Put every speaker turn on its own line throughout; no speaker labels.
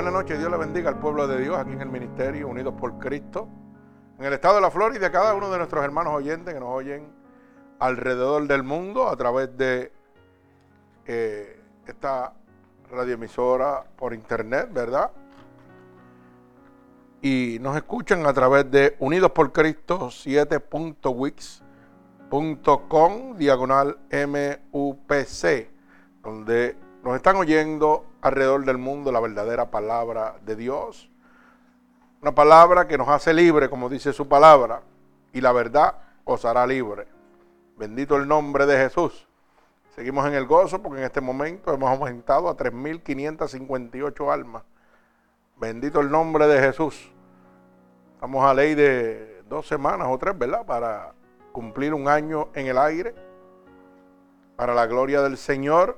Buenas noches, Dios le bendiga al pueblo de Dios aquí en el ministerio, unidos por Cristo, en el estado de la Florida, a cada uno de nuestros hermanos oyentes que nos oyen alrededor del mundo a través de eh, esta radioemisora por internet, ¿verdad? Y nos escuchan a través de Unidos por Cristo 7.wix.com diagonal MUPC, donde nos están oyendo alrededor del mundo la verdadera palabra de Dios. Una palabra que nos hace libre, como dice su palabra, y la verdad os hará libre. Bendito el nombre de Jesús. Seguimos en el gozo porque en este momento hemos aumentado a 3.558 almas. Bendito el nombre de Jesús. Estamos a ley de dos semanas o tres, ¿verdad? Para cumplir un año en el aire. Para la gloria del Señor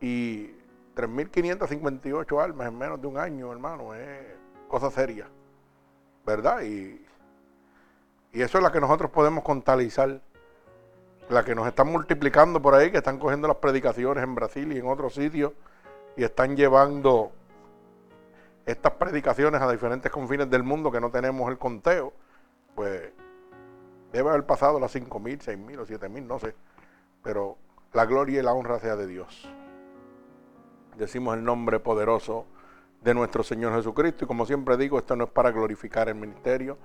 y 3.558 almas en menos de un año, hermano, es cosa seria, ¿verdad? Y, eso es la que nosotros podemos contabilizar, la que nos están multiplicando por ahí, que están cogiendo las predicaciones en Brasil y en otros sitios y están llevando estas predicaciones a diferentes confines del mundo que no tenemos el conteo, pues debe haber pasado las 5.000, 6.000 o 7.000, no sé, pero la gloria y la honra sea de Dios decimos el nombre poderoso de nuestro Señor Jesucristo. Y como siempre digo, esto no es para glorificar el ministerio,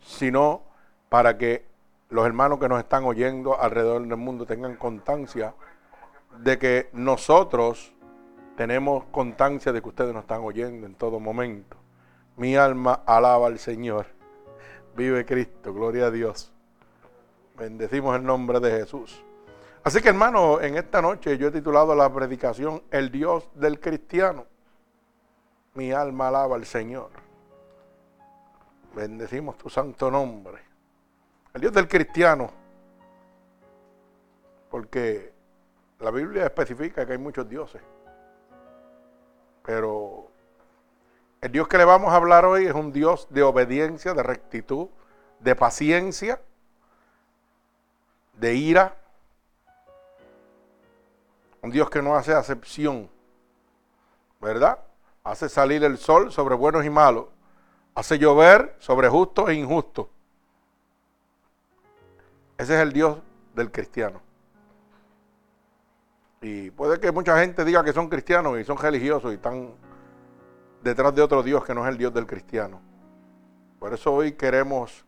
sino para que los hermanos que nos están oyendo alrededor del mundo tengan constancia de que nosotros tenemos constancia de que ustedes nos están oyendo en todo momento. Mi alma alaba al Señor. Vive Cristo, gloria a Dios. Bendecimos el nombre de Jesús. Así que hermano, en esta noche yo he titulado la predicación El Dios del cristiano. Mi alma alaba al Señor. Bendecimos tu santo nombre. El Dios del cristiano. Porque la Biblia especifica que hay muchos dioses. Pero el Dios que le vamos a hablar hoy es un Dios de obediencia, de rectitud, de paciencia, de ira, un Dios que no hace acepción, ¿verdad? Hace salir el sol sobre buenos y malos. Hace llover sobre justos e injustos. Ese es el Dios del cristiano. Y puede que mucha gente diga que son cristianos y son religiosos y están detrás de otro Dios que no es el Dios del cristiano. Por eso hoy queremos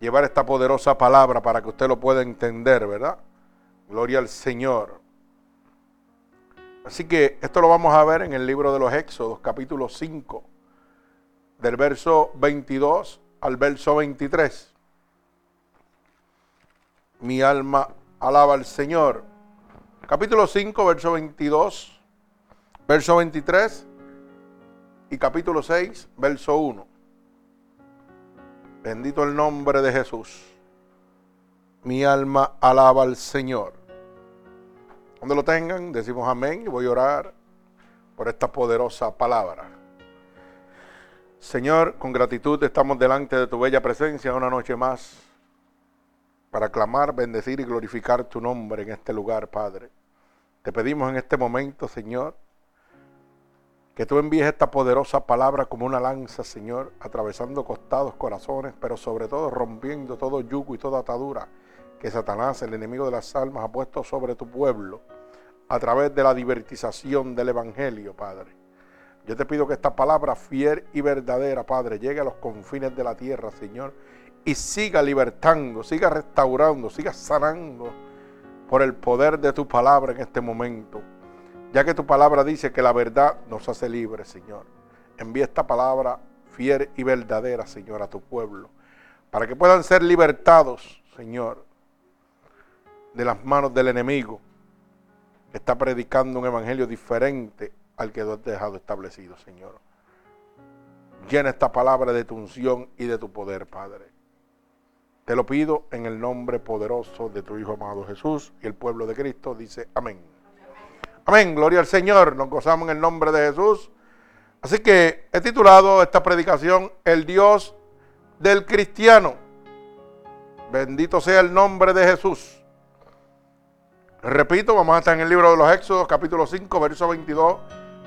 llevar esta poderosa palabra para que usted lo pueda entender, ¿verdad? Gloria al Señor. Así que esto lo vamos a ver en el libro de los Éxodos, capítulo 5, del verso 22 al verso 23. Mi alma alaba al Señor. Capítulo 5, verso 22, verso 23 y capítulo 6, verso 1. Bendito el nombre de Jesús. Mi alma alaba al Señor. Cuando lo tengan, decimos amén y voy a orar por esta poderosa palabra. Señor, con gratitud estamos delante de tu bella presencia una noche más para clamar, bendecir y glorificar tu nombre en este lugar, Padre. Te pedimos en este momento, Señor, que tú envíes esta poderosa palabra como una lanza, Señor, atravesando costados, corazones, pero sobre todo rompiendo todo yugo y toda atadura que Satanás, el enemigo de las almas, ha puesto sobre tu pueblo a través de la divertización del Evangelio, Padre. Yo te pido que esta palabra fiel y verdadera, Padre, llegue a los confines de la tierra, Señor, y siga libertando, siga restaurando, siga sanando por el poder de tu palabra en este momento. Ya que tu palabra dice que la verdad nos hace libres, Señor. Envía esta palabra fiel y verdadera, Señor, a tu pueblo, para que puedan ser libertados, Señor, de las manos del enemigo está predicando un evangelio diferente al que tú has dejado establecido, Señor. Llena esta palabra de tu unción y de tu poder, Padre. Te lo pido en el nombre poderoso de tu Hijo amado Jesús y el pueblo de Cristo dice amén. Amén, gloria al Señor. Nos gozamos en el nombre de Jesús. Así que he titulado esta predicación El Dios del cristiano. Bendito sea el nombre de Jesús. Repito, vamos a estar en el libro de los Éxodos, capítulo 5, verso 22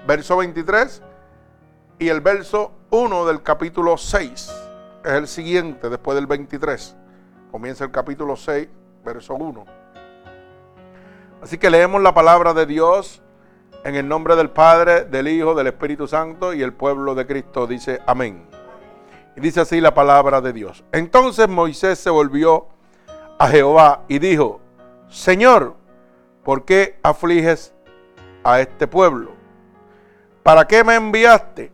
verso 23 y el verso 1 del capítulo 6. Es el siguiente después del 23. Comienza el capítulo 6, verso 1. Así que leemos la palabra de Dios en el nombre del Padre, del Hijo, del Espíritu Santo y el pueblo de Cristo dice amén. Y dice así la palabra de Dios. Entonces Moisés se volvió a Jehová y dijo, Señor, ¿por qué afliges a este pueblo? ¿Para qué me enviaste?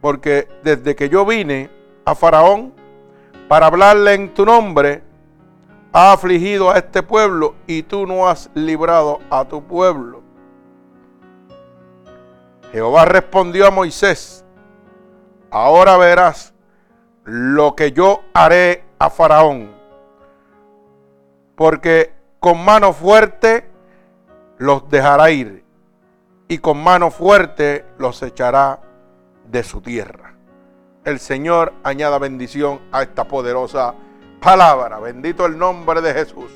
Porque desde que yo vine a Faraón para hablarle en tu nombre, ha afligido a este pueblo y tú no has librado a tu pueblo. Jehová respondió a Moisés, ahora verás lo que yo haré a Faraón, porque con mano fuerte los dejará ir y con mano fuerte los echará de su tierra. El Señor añada bendición a esta poderosa palabra. Bendito el nombre de Jesús.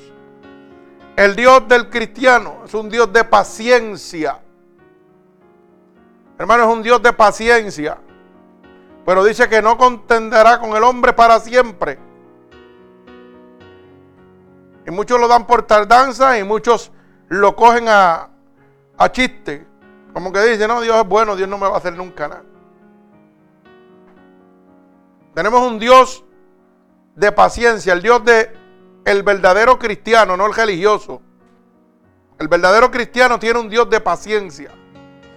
El Dios del cristiano es un Dios de paciencia. Hermano, es un Dios de paciencia. Pero dice que no contenderá con el hombre para siempre. Y muchos lo dan por tardanza y muchos lo cogen a, a chiste. Como que dicen, no, Dios es bueno, Dios no me va a hacer nunca nada. Tenemos un Dios de paciencia, el Dios de el verdadero cristiano, no el religioso. El verdadero cristiano tiene un Dios de paciencia,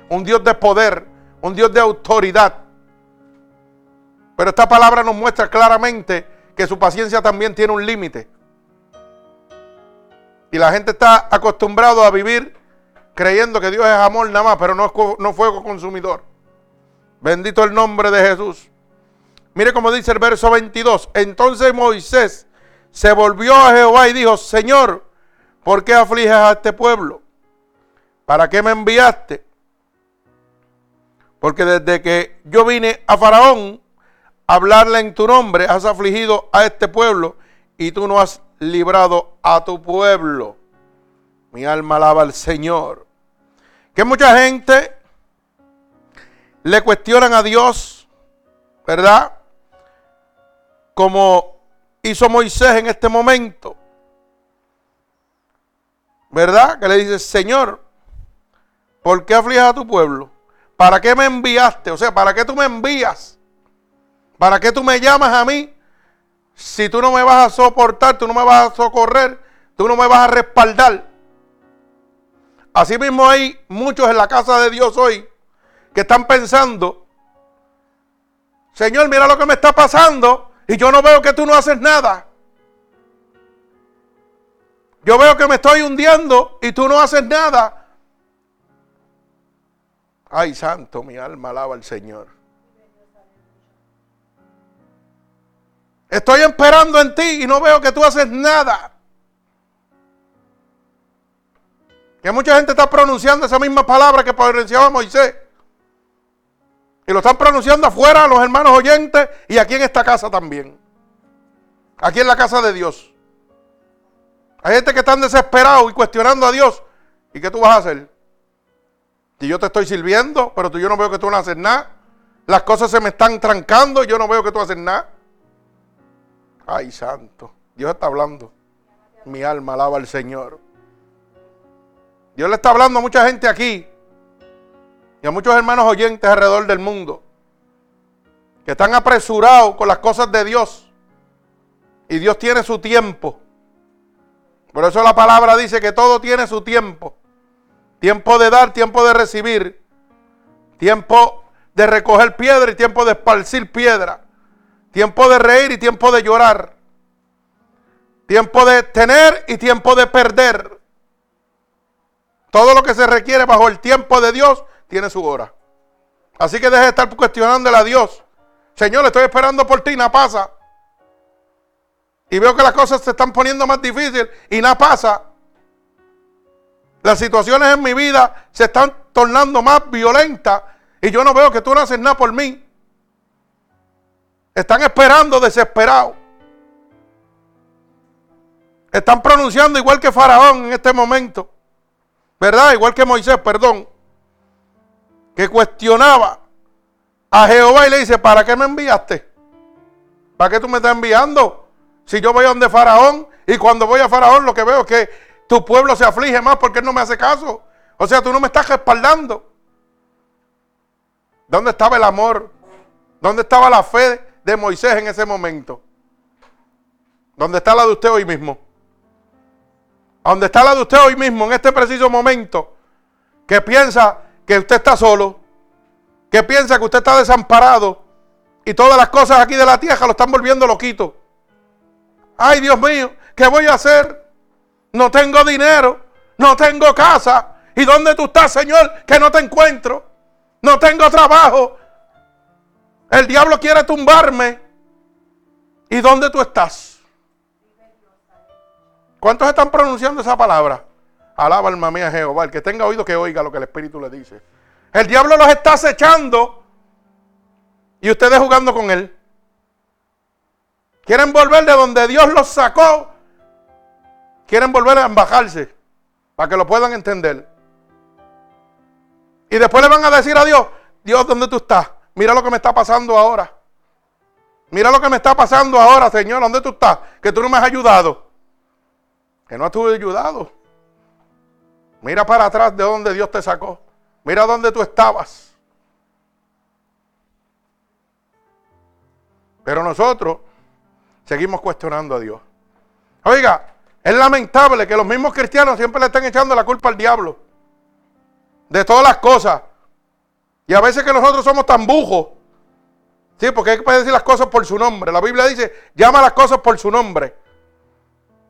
un Dios de poder, un Dios de autoridad. Pero esta palabra nos muestra claramente que su paciencia también tiene un límite. Y la gente está acostumbrado a vivir creyendo que Dios es amor nada más, pero no no fuego consumidor. Bendito el nombre de Jesús. Mire cómo dice el verso 22. Entonces Moisés se volvió a Jehová y dijo, Señor, ¿por qué afliges a este pueblo? ¿Para qué me enviaste? Porque desde que yo vine a Faraón a hablarle en tu nombre, has afligido a este pueblo y tú no has librado a tu pueblo. Mi alma alaba al Señor. Que mucha gente le cuestionan a Dios, ¿verdad? como hizo Moisés en este momento. ¿Verdad? Que le dice, Señor, ¿por qué afliges a tu pueblo? ¿Para qué me enviaste? O sea, ¿para qué tú me envías? ¿Para qué tú me llamas a mí? Si tú no me vas a soportar, tú no me vas a socorrer, tú no me vas a respaldar. Así mismo hay muchos en la casa de Dios hoy que están pensando, Señor, mira lo que me está pasando. Y yo no veo que tú no haces nada. Yo veo que me estoy hundiendo y tú no haces nada. Ay, santo, mi alma alaba al Señor. Estoy esperando en ti y no veo que tú haces nada. Que mucha gente está pronunciando esa misma palabra que pronunciaba Moisés. Y lo están pronunciando afuera los hermanos oyentes y aquí en esta casa también. Aquí en la casa de Dios. Hay gente que están desesperados y cuestionando a Dios. ¿Y qué tú vas a hacer? Si yo te estoy sirviendo, pero tú, yo no veo que tú no haces nada. Las cosas se me están trancando y yo no veo que tú haces nada. Ay, santo. Dios está hablando. Mi alma alaba al Señor. Dios le está hablando a mucha gente aquí y a muchos hermanos oyentes alrededor del mundo que están apresurados con las cosas de Dios. Y Dios tiene su tiempo. Por eso la palabra dice que todo tiene su tiempo. Tiempo de dar, tiempo de recibir. Tiempo de recoger piedra y tiempo de esparcir piedra. Tiempo de reír y tiempo de llorar. Tiempo de tener y tiempo de perder. Todo lo que se requiere bajo el tiempo de Dios tiene su hora. Así que deje de estar cuestionándole a Dios. Señor, estoy esperando por ti, nada pasa. Y veo que las cosas se están poniendo más difíciles y nada pasa. Las situaciones en mi vida se están tornando más violentas y yo no veo que tú no haces nada por mí. Están esperando desesperados. Están pronunciando igual que Faraón en este momento. ¿Verdad? Igual que Moisés, perdón. que cuestionaba a Jehová y le dice, ¿para qué me enviaste? ¿Para qué tú me estás enviando? Si yo voy a donde Faraón y cuando voy a Faraón lo que veo es que tu pueblo se aflige más porque él no me hace caso. O sea, tú no me estás respaldando. ¿Dónde estaba el amor? ¿Dónde estaba la fe de Moisés en ese momento? ¿Dónde está la de usted hoy mismo? ¿Dónde está la de usted hoy mismo en este preciso momento? Que piensa que usted está solo, que piensa que usted está desamparado y todas las cosas aquí de la tierra lo están volviendo loquito. Ay, Dios mío, ¿qué voy a hacer? No tengo dinero, no tengo casa. ¿Y dónde tú estás, Señor? Que no te encuentro. No tengo trabajo. El diablo quiere tumbarme. ¿Y dónde tú estás? ¿Cuántos están pronunciando esa palabra? Alaba alma mía Jehová. El que tenga oído que oiga lo que el Espíritu le dice. El diablo los está acechando y ustedes jugando con él. Quieren volver de donde Dios los sacó. Quieren volver a embajarse para que lo puedan entender. Y después le van a decir a Dios, Dios, ¿dónde tú estás? Mira lo que me está pasando ahora. Mira lo que me está pasando ahora, Señor. ¿Dónde tú estás? Que tú no me has ayudado. Que no has ayudado. Mira para atrás de donde Dios te sacó. Mira dónde tú estabas. Pero nosotros seguimos cuestionando a Dios. Oiga, es lamentable que los mismos cristianos siempre le estén echando la culpa al diablo. De todas las cosas. Y a veces que nosotros somos tan bujos. Sí, porque hay que decir las cosas por su nombre. La Biblia dice, llama las cosas por su nombre.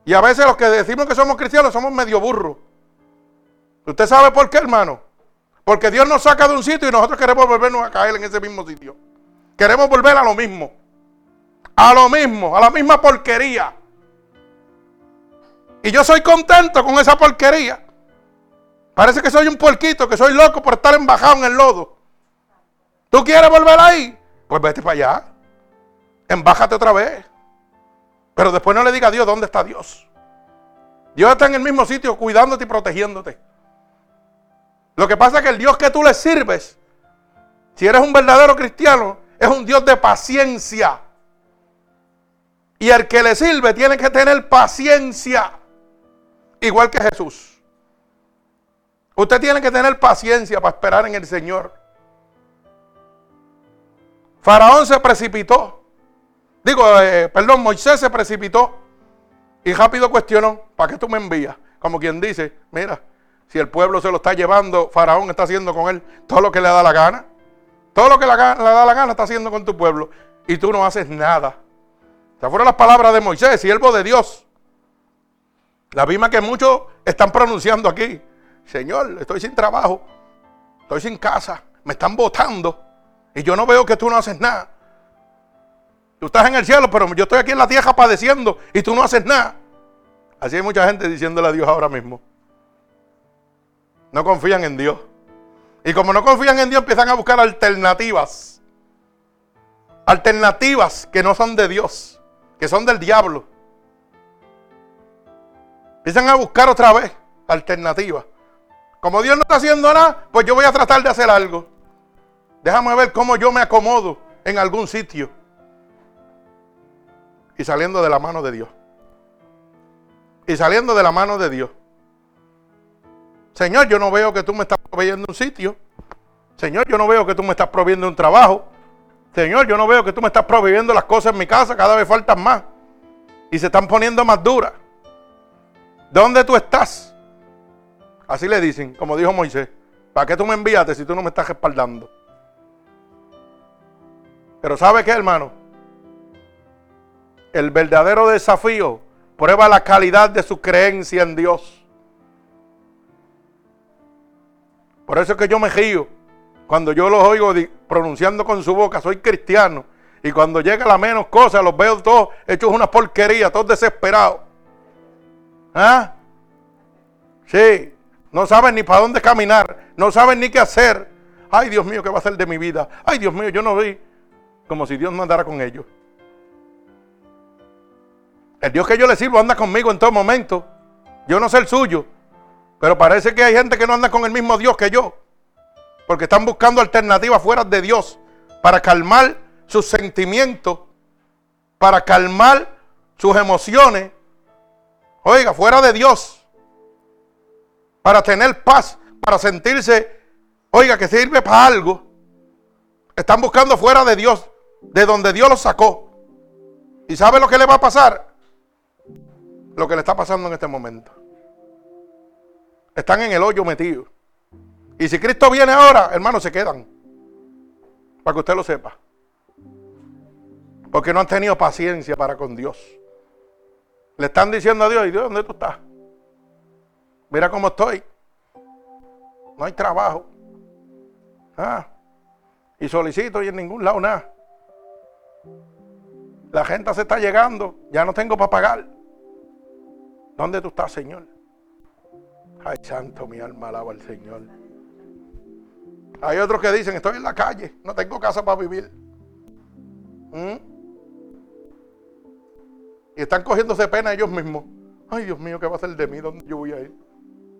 Y a veces los que decimos que somos cristianos somos medio burros. ¿Usted sabe por qué, hermano? Porque Dios nos saca de un sitio y nosotros queremos volvernos a caer en ese mismo sitio. Queremos volver a lo mismo. A lo mismo, a la misma porquería. Y yo soy contento con esa porquería. Parece que soy un puerquito, que soy loco por estar embajado en el lodo. ¿Tú quieres volver ahí? Pues vete para allá. Embájate otra vez. Pero después no le diga a Dios dónde está Dios. Dios está en el mismo sitio cuidándote y protegiéndote. Lo que pasa es que el Dios que tú le sirves, si eres un verdadero cristiano, es un Dios de paciencia. Y el que le sirve tiene que tener paciencia, igual que Jesús. Usted tiene que tener paciencia para esperar en el Señor. Faraón se precipitó. Digo, eh, perdón, Moisés se precipitó y rápido cuestionó, ¿para qué tú me envías? Como quien dice, mira, si el pueblo se lo está llevando, Faraón está haciendo con él todo lo que le da la gana. Todo lo que le da la gana está haciendo con tu pueblo. Y tú no haces nada. Estas fueron las palabras de Moisés, siervo de Dios. La misma que muchos están pronunciando aquí. Señor, estoy sin trabajo. Estoy sin casa. Me están votando. Y yo no veo que tú no haces nada. Tú estás en el cielo, pero yo estoy aquí en la tierra padeciendo y tú no haces nada. Así hay mucha gente diciéndole a Dios ahora mismo. No confían en Dios. Y como no confían en Dios, empiezan a buscar alternativas. Alternativas que no son de Dios, que son del diablo. Empiezan a buscar otra vez alternativas. Como Dios no está haciendo nada, pues yo voy a tratar de hacer algo. Déjame ver cómo yo me acomodo en algún sitio. Y saliendo de la mano de Dios. Y saliendo de la mano de Dios. Señor, yo no veo que tú me estás proveyendo un sitio. Señor, yo no veo que tú me estás proveyendo un trabajo. Señor, yo no veo que tú me estás proveyendo las cosas en mi casa, cada vez faltan más. Y se están poniendo más duras. ¿Dónde tú estás? Así le dicen, como dijo Moisés. ¿Para qué tú me enviaste si tú no me estás respaldando? Pero ¿sabe qué, hermano? El verdadero desafío prueba la calidad de su creencia en Dios. Por eso es que yo me río. Cuando yo los oigo pronunciando con su boca, soy cristiano. Y cuando llega la menos cosa, los veo todos hechos una porquería, todos desesperados. ¿Ah? Sí, no saben ni para dónde caminar, no saben ni qué hacer. Ay, Dios mío, ¿qué va a hacer de mi vida? Ay, Dios mío, yo no vi. Como si Dios no andara con ellos. El Dios que yo le sirvo anda conmigo en todo momento. Yo no sé el suyo. Pero parece que hay gente que no anda con el mismo Dios que yo. Porque están buscando alternativas fuera de Dios para calmar sus sentimientos, para calmar sus emociones. Oiga, fuera de Dios. Para tener paz, para sentirse, oiga, que sirve para algo. Están buscando fuera de Dios, de donde Dios los sacó. ¿Y sabe lo que le va a pasar? Lo que le está pasando en este momento. Están en el hoyo metidos. Y si Cristo viene ahora, hermanos, se quedan. Para que usted lo sepa. Porque no han tenido paciencia para con Dios. Le están diciendo a Dios, ¿y Dios dónde tú estás? Mira cómo estoy. No hay trabajo. Ah, y solicito y en ningún lado nada. La gente se está llegando, ya no tengo para pagar. ¿Dónde tú estás, Señor? Ay, santo, mi alma alaba al Señor. Hay otros que dicen, estoy en la calle, no tengo casa para vivir. ¿Mm? Y están cogiéndose pena ellos mismos. Ay, Dios mío, ¿qué va a hacer de mí? ¿Dónde yo voy a ir?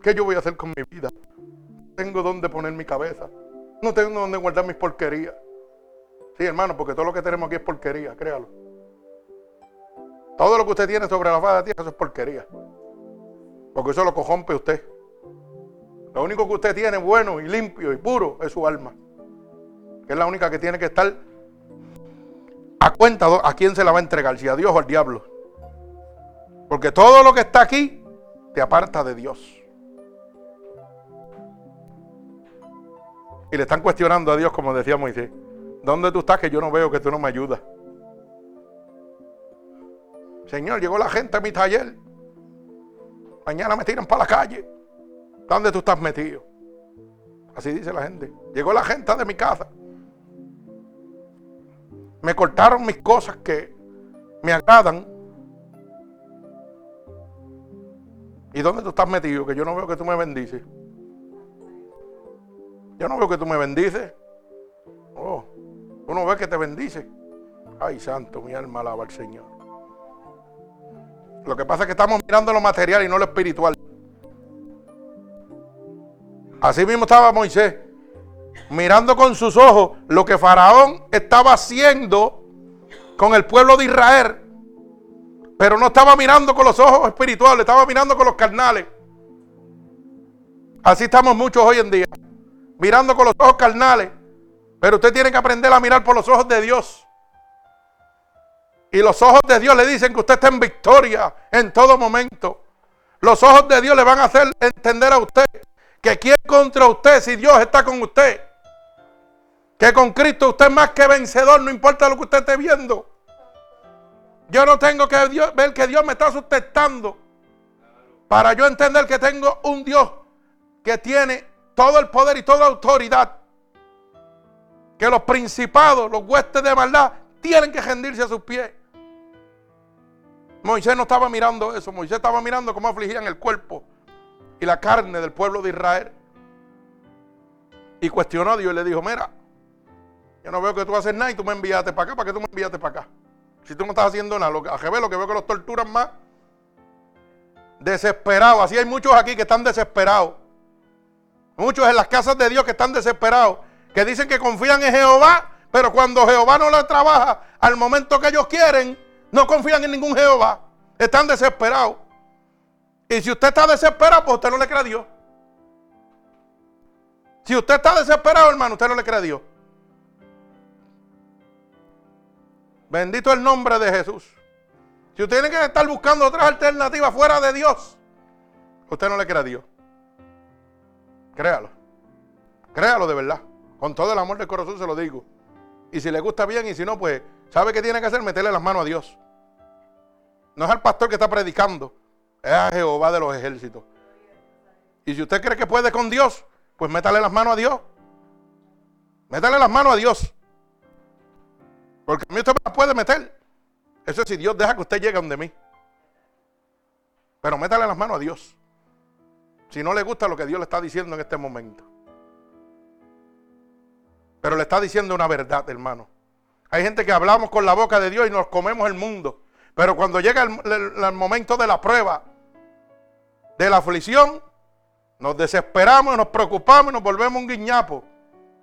¿Qué yo voy a hacer con mi vida? No tengo dónde poner mi cabeza. No tengo dónde guardar mis porquerías. Sí, hermano, porque todo lo que tenemos aquí es porquería, créalo. Todo lo que usted tiene sobre la faz de tierra, eso es porquería. Porque eso lo cojompe usted. Lo único que usted tiene bueno y limpio y puro es su alma. Que es la única que tiene que estar a cuenta a quién se la va a entregar, si a Dios o al diablo. Porque todo lo que está aquí te aparta de Dios. Y le están cuestionando a Dios, como decía Moisés. ¿Dónde tú estás que yo no veo que tú no me ayudas? Señor, llegó la gente a mi taller. Mañana me tiran para la calle. ¿Dónde tú estás metido? Así dice la gente. Llegó la gente de mi casa. Me cortaron mis cosas que me agradan. ¿Y dónde tú estás metido? Que yo no veo que tú me bendices. Yo no veo que tú me bendices. Oh, tú no ves que te bendice. Ay, santo, mi alma alaba al Señor. Lo que pasa es que estamos mirando lo material y no lo espiritual. Así mismo estaba Moisés, mirando con sus ojos lo que Faraón estaba haciendo con el pueblo de Israel. Pero no estaba mirando con los ojos espirituales, estaba mirando con los carnales. Así estamos muchos hoy en día, mirando con los ojos carnales. Pero usted tiene que aprender a mirar por los ojos de Dios. Y los ojos de Dios le dicen que usted está en victoria en todo momento. Los ojos de Dios le van a hacer entender a usted que quiere contra usted si Dios está con usted. Que con Cristo usted es más que vencedor, no importa lo que usted esté viendo. Yo no tengo que ver que Dios me está sustentando para yo entender que tengo un Dios que tiene todo el poder y toda autoridad. Que los principados, los huestes de maldad, tienen que rendirse a sus pies. Moisés no estaba mirando eso, Moisés estaba mirando cómo afligían el cuerpo y la carne del pueblo de Israel. Y cuestionó a Dios y le dijo, mira, yo no veo que tú haces nada y tú me enviaste para acá, ¿para qué tú me enviaste para acá? Si tú no estás haciendo nada, lo que, a lo que veo que los torturan más, desesperados. Así hay muchos aquí que están desesperados. Muchos en las casas de Dios que están desesperados, que dicen que confían en Jehová, pero cuando Jehová no le trabaja al momento que ellos quieren, no confían en ningún Jehová. Están desesperados. Y si usted está desesperado, pues usted no le cree a Dios. Si usted está desesperado, hermano, usted no le cree a Dios. Bendito el nombre de Jesús. Si usted tiene que estar buscando otras alternativas fuera de Dios, usted no le cree a Dios. Créalo. Créalo de verdad. Con todo el amor del corazón se lo digo. Y si le gusta bien y si no, pues, ¿sabe qué tiene que hacer? Meterle las manos a Dios. No es al pastor que está predicando. Es a Jehová de los ejércitos. Y si usted cree que puede con Dios, pues métale las manos a Dios. Métale las manos a Dios. Porque a mí usted me puede meter. Eso es si Dios deja que usted llegue donde mí. Pero métale las manos a Dios. Si no le gusta lo que Dios le está diciendo en este momento. Pero le está diciendo una verdad, hermano. Hay gente que hablamos con la boca de Dios y nos comemos el mundo. Pero cuando llega el momento de la prueba, de la aflicción, nos desesperamos, nos preocupamos y nos volvemos un guiñapo.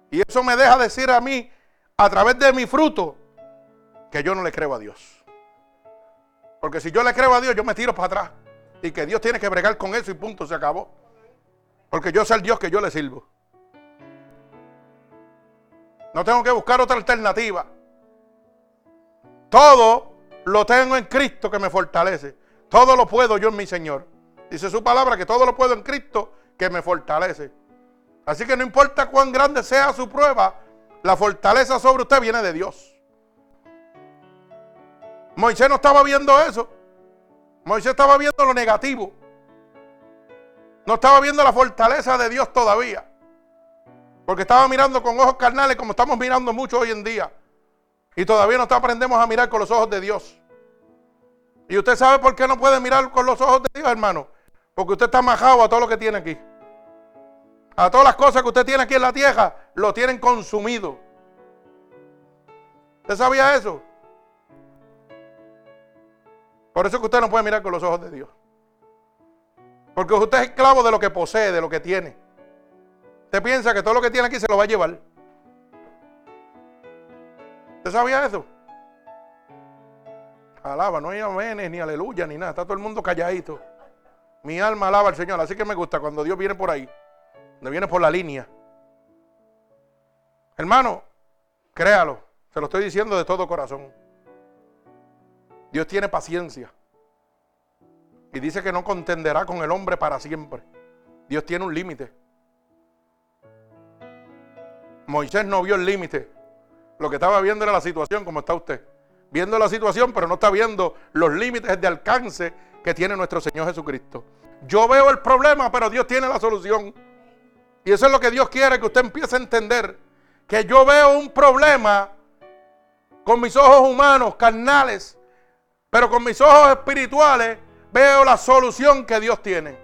Y eso me deja decir a mí, a través de mi fruto, que yo no le creo a Dios. Porque si yo le creo a Dios, yo me tiro para atrás. Y que Dios tiene que bregar con eso y punto, se acabó. Porque yo soy el Dios que yo le sirvo. No tengo que buscar otra alternativa. Todo lo tengo en Cristo que me fortalece. Todo lo puedo yo en mi Señor. Dice su palabra que todo lo puedo en Cristo que me fortalece. Así que no importa cuán grande sea su prueba, la fortaleza sobre usted viene de Dios. Moisés no estaba viendo eso. Moisés estaba viendo lo negativo. No estaba viendo la fortaleza de Dios todavía. Porque estaba mirando con ojos carnales como estamos mirando mucho hoy en día. Y todavía no aprendemos a mirar con los ojos de Dios. Y usted sabe por qué no puede mirar con los ojos de Dios, hermano. Porque usted está majado a todo lo que tiene aquí. A todas las cosas que usted tiene aquí en la tierra, lo tienen consumido. ¿Usted sabía eso? Por eso que usted no puede mirar con los ojos de Dios. Porque usted es esclavo de lo que posee, de lo que tiene. Usted piensa que todo lo que tiene aquí se lo va a llevar. ¿Usted sabía eso? Alaba, no hay amenes, ni aleluya, ni nada. Está todo el mundo calladito. Mi alma alaba al Señor. Así que me gusta cuando Dios viene por ahí. Cuando viene por la línea. Hermano, créalo. Se lo estoy diciendo de todo corazón. Dios tiene paciencia. Y dice que no contenderá con el hombre para siempre. Dios tiene un límite. Moisés no vio el límite. Lo que estaba viendo era la situación como está usted. Viendo la situación, pero no está viendo los límites de alcance que tiene nuestro Señor Jesucristo. Yo veo el problema, pero Dios tiene la solución. Y eso es lo que Dios quiere que usted empiece a entender. Que yo veo un problema con mis ojos humanos, carnales, pero con mis ojos espirituales veo la solución que Dios tiene.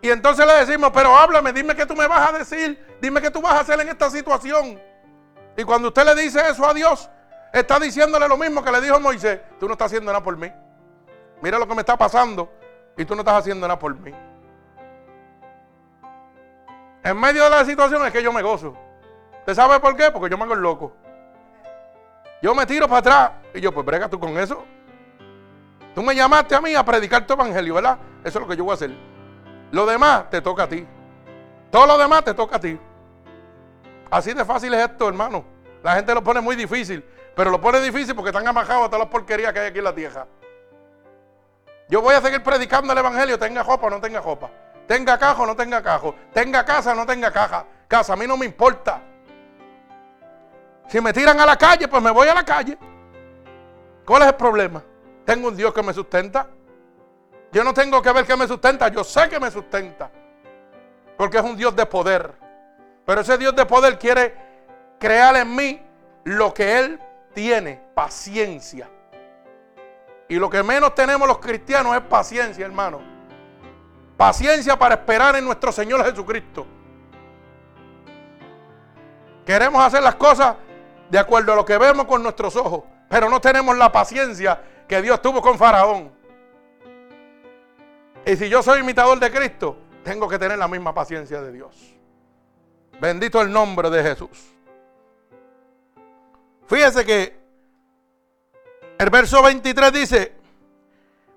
Y entonces le decimos, pero háblame, dime qué tú me vas a decir, dime qué tú vas a hacer en esta situación. Y cuando usted le dice eso a Dios, está diciéndole lo mismo que le dijo Moisés, tú no estás haciendo nada por mí. Mira lo que me está pasando y tú no estás haciendo nada por mí. En medio de la situación es que yo me gozo. ¿Usted sabe por qué? Porque yo me hago el loco. Yo me tiro para atrás y yo, pues brega tú con eso. Tú me llamaste a mí a predicar tu evangelio, ¿verdad? Eso es lo que yo voy a hacer. Lo demás te toca a ti. Todo lo demás te toca a ti. Así de fácil es esto, hermano. La gente lo pone muy difícil, pero lo pone difícil porque están amajados a todas las porquerías que hay aquí en la tierra. Yo voy a seguir predicando el evangelio, tenga jopa o no tenga jopa. Tenga cajo o no tenga cajo. Tenga casa o no tenga caja. Casa, a mí no me importa. Si me tiran a la calle, pues me voy a la calle. ¿Cuál es el problema? Tengo un Dios que me sustenta. Yo no tengo que ver que me sustenta, yo sé que me sustenta. Porque es un Dios de poder. Pero ese Dios de poder quiere crear en mí lo que Él tiene, paciencia. Y lo que menos tenemos los cristianos es paciencia, hermano. Paciencia para esperar en nuestro Señor Jesucristo. Queremos hacer las cosas de acuerdo a lo que vemos con nuestros ojos, pero no tenemos la paciencia que Dios tuvo con Faraón. Y si yo soy imitador de Cristo, tengo que tener la misma paciencia de Dios. Bendito el nombre de Jesús. Fíjese que el verso 23 dice,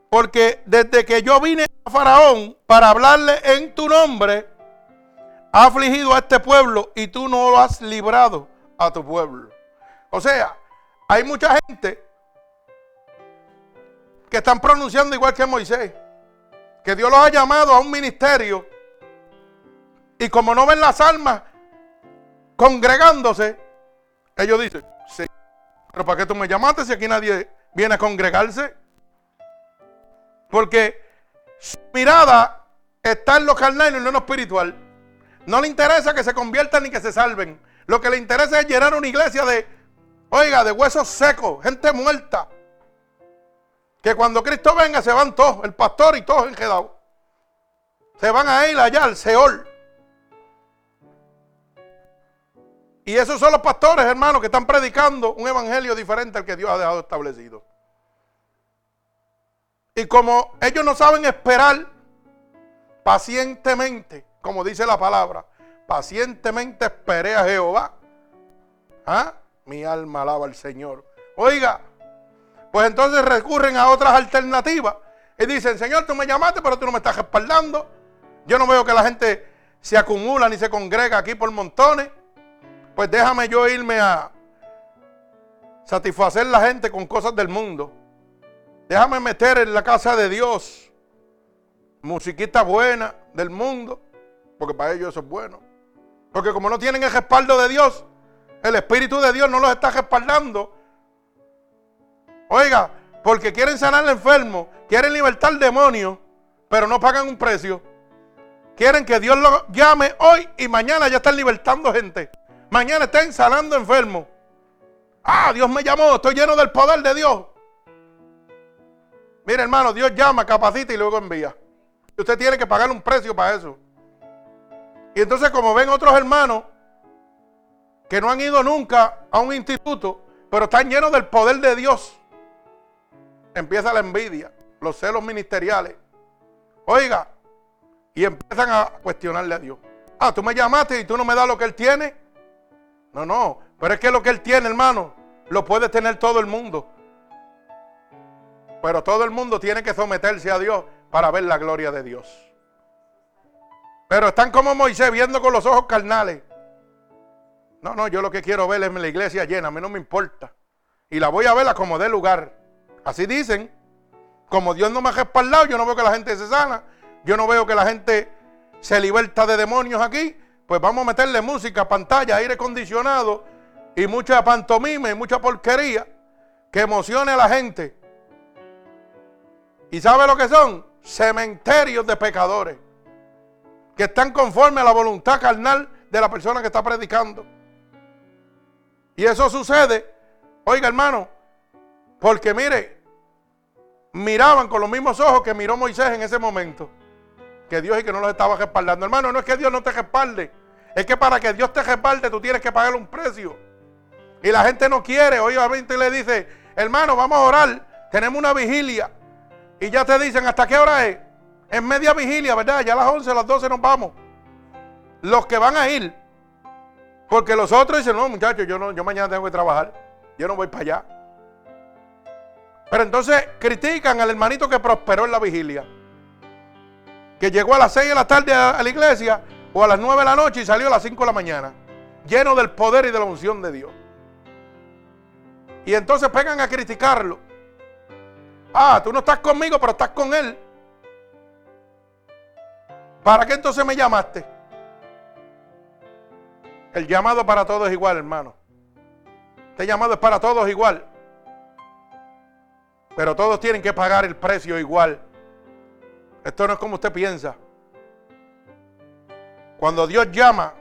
porque desde que yo vine a Faraón para hablarle en tu nombre, ha afligido a este pueblo y tú no lo has librado a tu pueblo. O sea, hay mucha gente que están pronunciando igual que Moisés, que Dios los ha llamado a un ministerio y como no ven las almas congregándose, ellos dicen, sí, pero ¿para qué tú me llamaste si aquí nadie viene a congregarse? Porque su mirada está en lo carnal y no en lo espiritual. No le interesa que se conviertan ni que se salven. Lo que le interesa es llenar una iglesia de Oiga, de huesos secos, gente muerta. Que cuando Cristo venga se van todos, el pastor y todos enjedados. Se van a ir allá al Seol. Y esos son los pastores, hermanos, que están predicando un evangelio diferente al que Dios ha dejado establecido. Y como ellos no saben esperar pacientemente, como dice la palabra, pacientemente esperé a Jehová. ¿Ah? Mi alma alaba al Señor. Oiga, pues entonces recurren a otras alternativas y dicen, Señor, tú me llamaste, pero tú no me estás respaldando. Yo no veo que la gente se acumula ni se congrega aquí por montones. Pues déjame yo irme a satisfacer la gente con cosas del mundo. Déjame meter en la casa de Dios musiquita buena del mundo, porque para ellos eso es bueno. Porque como no tienen el respaldo de Dios, el Espíritu de Dios no los está respaldando. Oiga, porque quieren sanar al enfermo, quieren libertar al demonio, pero no pagan un precio. Quieren que Dios lo llame hoy y mañana ya están libertando gente. Mañana estén sanando enfermos. Ah, Dios me llamó, estoy lleno del poder de Dios. Mire, hermano, Dios llama, capacita y luego envía. Usted tiene que pagar un precio para eso. Y entonces, como ven otros hermanos que no han ido nunca a un instituto, pero están llenos del poder de Dios, empieza la envidia, los celos ministeriales. Oiga, y empiezan a cuestionarle a Dios. Ah, tú me llamaste y tú no me das lo que Él tiene. No, no, pero es que lo que Él tiene, hermano, lo puede tener todo el mundo. Pero todo el mundo tiene que someterse a Dios para ver la gloria de Dios. Pero están como Moisés viendo con los ojos carnales. No, no, yo lo que quiero ver es la iglesia llena, a mí no me importa. Y la voy a ver a como dé lugar. Así dicen. Como Dios no me ha respaldado, yo no veo que la gente se sana. Yo no veo que la gente se liberta de demonios aquí. Pues vamos a meterle música, pantalla, aire acondicionado y mucha pantomima y mucha porquería que emocione a la gente. ¿Y sabe lo que son? Cementerios de pecadores que están conformes a la voluntad carnal de la persona que está predicando. Y eso sucede, oiga hermano, porque mire, miraban con los mismos ojos que miró Moisés en ese momento. Que Dios y que no los estaba respaldando. Hermano, no es que Dios no te respalde. Es que para que Dios te respalde tú tienes que pagar un precio. Y la gente no quiere. Obviamente le dice, hermano, vamos a orar. Tenemos una vigilia. Y ya te dicen, ¿hasta qué hora es? Es media vigilia, ¿verdad? Ya a las 11, a las 12 nos vamos. Los que van a ir. Porque los otros dicen, no, muchachos, yo, no, yo mañana tengo que trabajar. Yo no voy para allá. Pero entonces critican al hermanito que prosperó en la vigilia. Que llegó a las 6 de la tarde a, la iglesia o a las 9 de la noche y salió a las 5 de la mañana. Lleno del poder y de la unción de Dios. Y entonces pegan a criticarlo. Ah, tú no estás conmigo, pero estás con él. ¿Para qué entonces me llamaste? El llamado para todos es igual, hermano. Este llamado es para todos igual. Pero todos tienen que pagar el precio igual. Esto no es como usted piensa. Cuando Dios llama,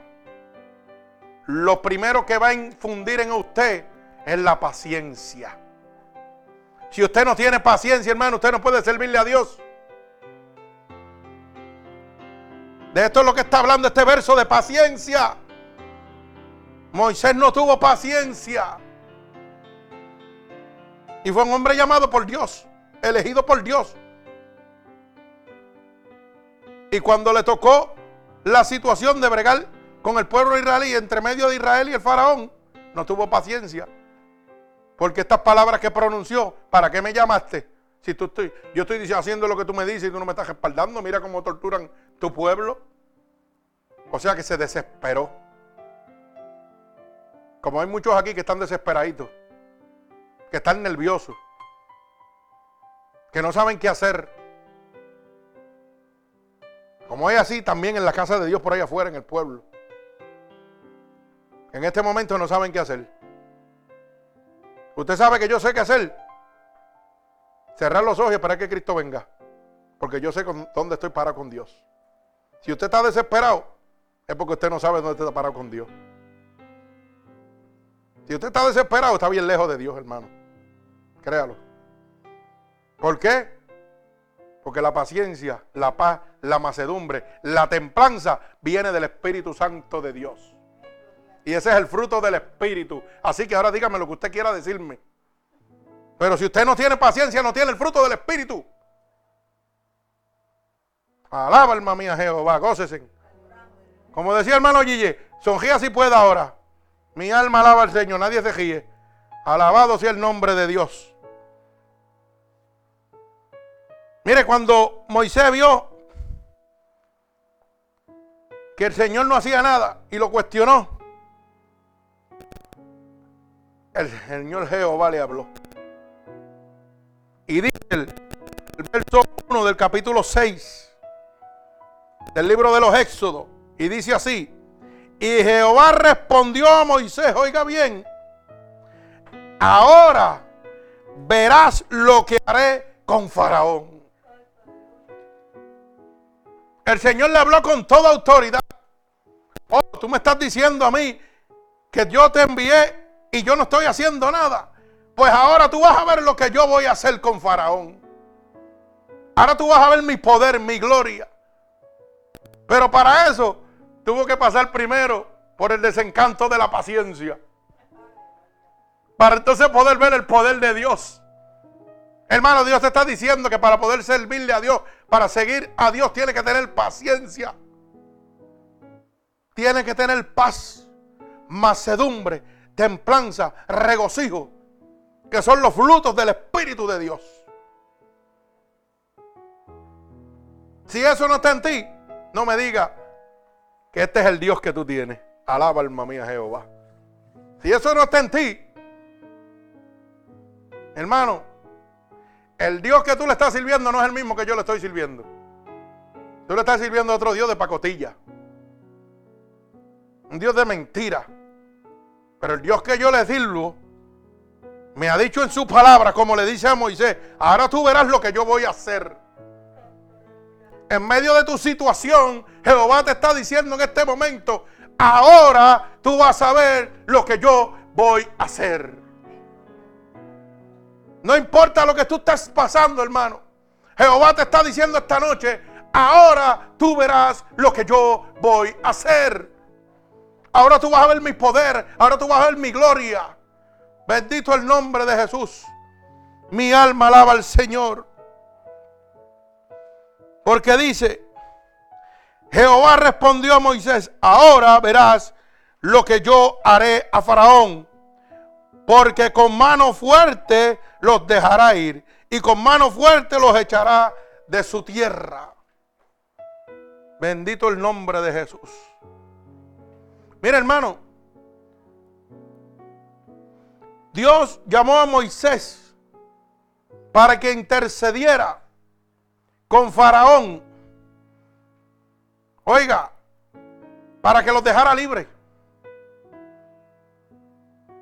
lo primero que va a infundir en usted es la paciencia. Si usted no tiene paciencia, hermano, usted no puede servirle a Dios. De esto es lo que está hablando este verso de paciencia. Moisés no tuvo paciencia. Y fue un hombre llamado por Dios, elegido por Dios. Y cuando le tocó la situación de bregar con el pueblo israelí entre medio de Israel y el faraón, no tuvo paciencia. Porque estas palabras que pronunció, ¿para qué me llamaste? Si tú estoy, yo estoy haciendo lo que tú me dices y tú no me estás respaldando, mira cómo torturan tu pueblo. O sea que se desesperó. Como hay muchos aquí que están desesperaditos, que están nerviosos, que no saben qué hacer. Como es así también en la casa de Dios por ahí afuera, en el pueblo. En este momento no saben qué hacer. Usted sabe que yo sé qué hacer. Cerrar los ojos y esperar que Cristo venga. Porque yo sé dónde estoy parado con Dios. Si usted está desesperado, es porque usted no sabe dónde está parado con Dios. Si usted está desesperado, está bien lejos de Dios, hermano. Créalo. ¿Por qué? Porque la paciencia, la paz, la macedumbre, la templanza viene del Espíritu Santo de Dios. Y ese es el fruto del Espíritu. Así que ahora dígame lo que usted quiera decirme. Pero si usted no tiene paciencia, no tiene el fruto del Espíritu. Alaba alma mía Jehová, gócese. Como decía hermano Gille, sonría si puede ahora. Mi alma alaba al Señor, nadie se ríe. Alabado sea el nombre de Dios. Mire, cuando Moisés vio que el Señor no hacía nada y lo cuestionó, el Señor Jehová le habló. Y dice el, verso 1 del capítulo 6 del libro de los Éxodos, y dice así, y Jehová respondió a Moisés, oiga bien, ahora verás lo que haré con Faraón. El Señor le habló con toda autoridad. Oh, tú me estás diciendo a mí que yo te envié y yo no estoy haciendo nada. Pues ahora tú vas a ver lo que yo voy a hacer con Faraón. Ahora tú vas a ver mi poder, mi gloria. Pero para eso tuvo que pasar primero por el desencanto de la paciencia. Para entonces poder ver el poder de Dios. Hermano, Dios te está diciendo que para poder servirle a Dios, para seguir a Dios, tiene que tener paciencia. Tiene que tener paz, macedumbre, templanza, regocijo, que son los frutos del Espíritu de Dios. Si eso no está en ti, no me diga que este es el Dios que tú tienes. Alaba alma mía Jehová. Si eso no está en ti, hermano, el Dios que tú le estás sirviendo no es el mismo que yo le estoy sirviendo. Tú le estás sirviendo a otro Dios de pacotilla. Un Dios de mentira. Pero el Dios que yo le sirvo me ha dicho en su palabra, como le dice a Moisés, ahora tú verás lo que yo voy a hacer. En medio de tu situación, Jehová te está diciendo en este momento, ahora tú vas a ver lo que yo voy a hacer. No importa lo que tú estés pasando, hermano. Jehová te está diciendo esta noche, ahora tú verás lo que yo voy a hacer. Ahora tú vas a ver mi poder, ahora tú vas a ver mi gloria. Bendito el nombre de Jesús. Mi alma alaba al Señor. Porque dice, Jehová respondió a Moisés, ahora verás lo que yo haré a Faraón, porque con mano fuerte los dejará ir y con mano fuerte los echará de su tierra. Bendito el nombre de Jesús. Mira hermano, Dios llamó a Moisés para que intercediera con Faraón. Oiga, para que los dejara libres.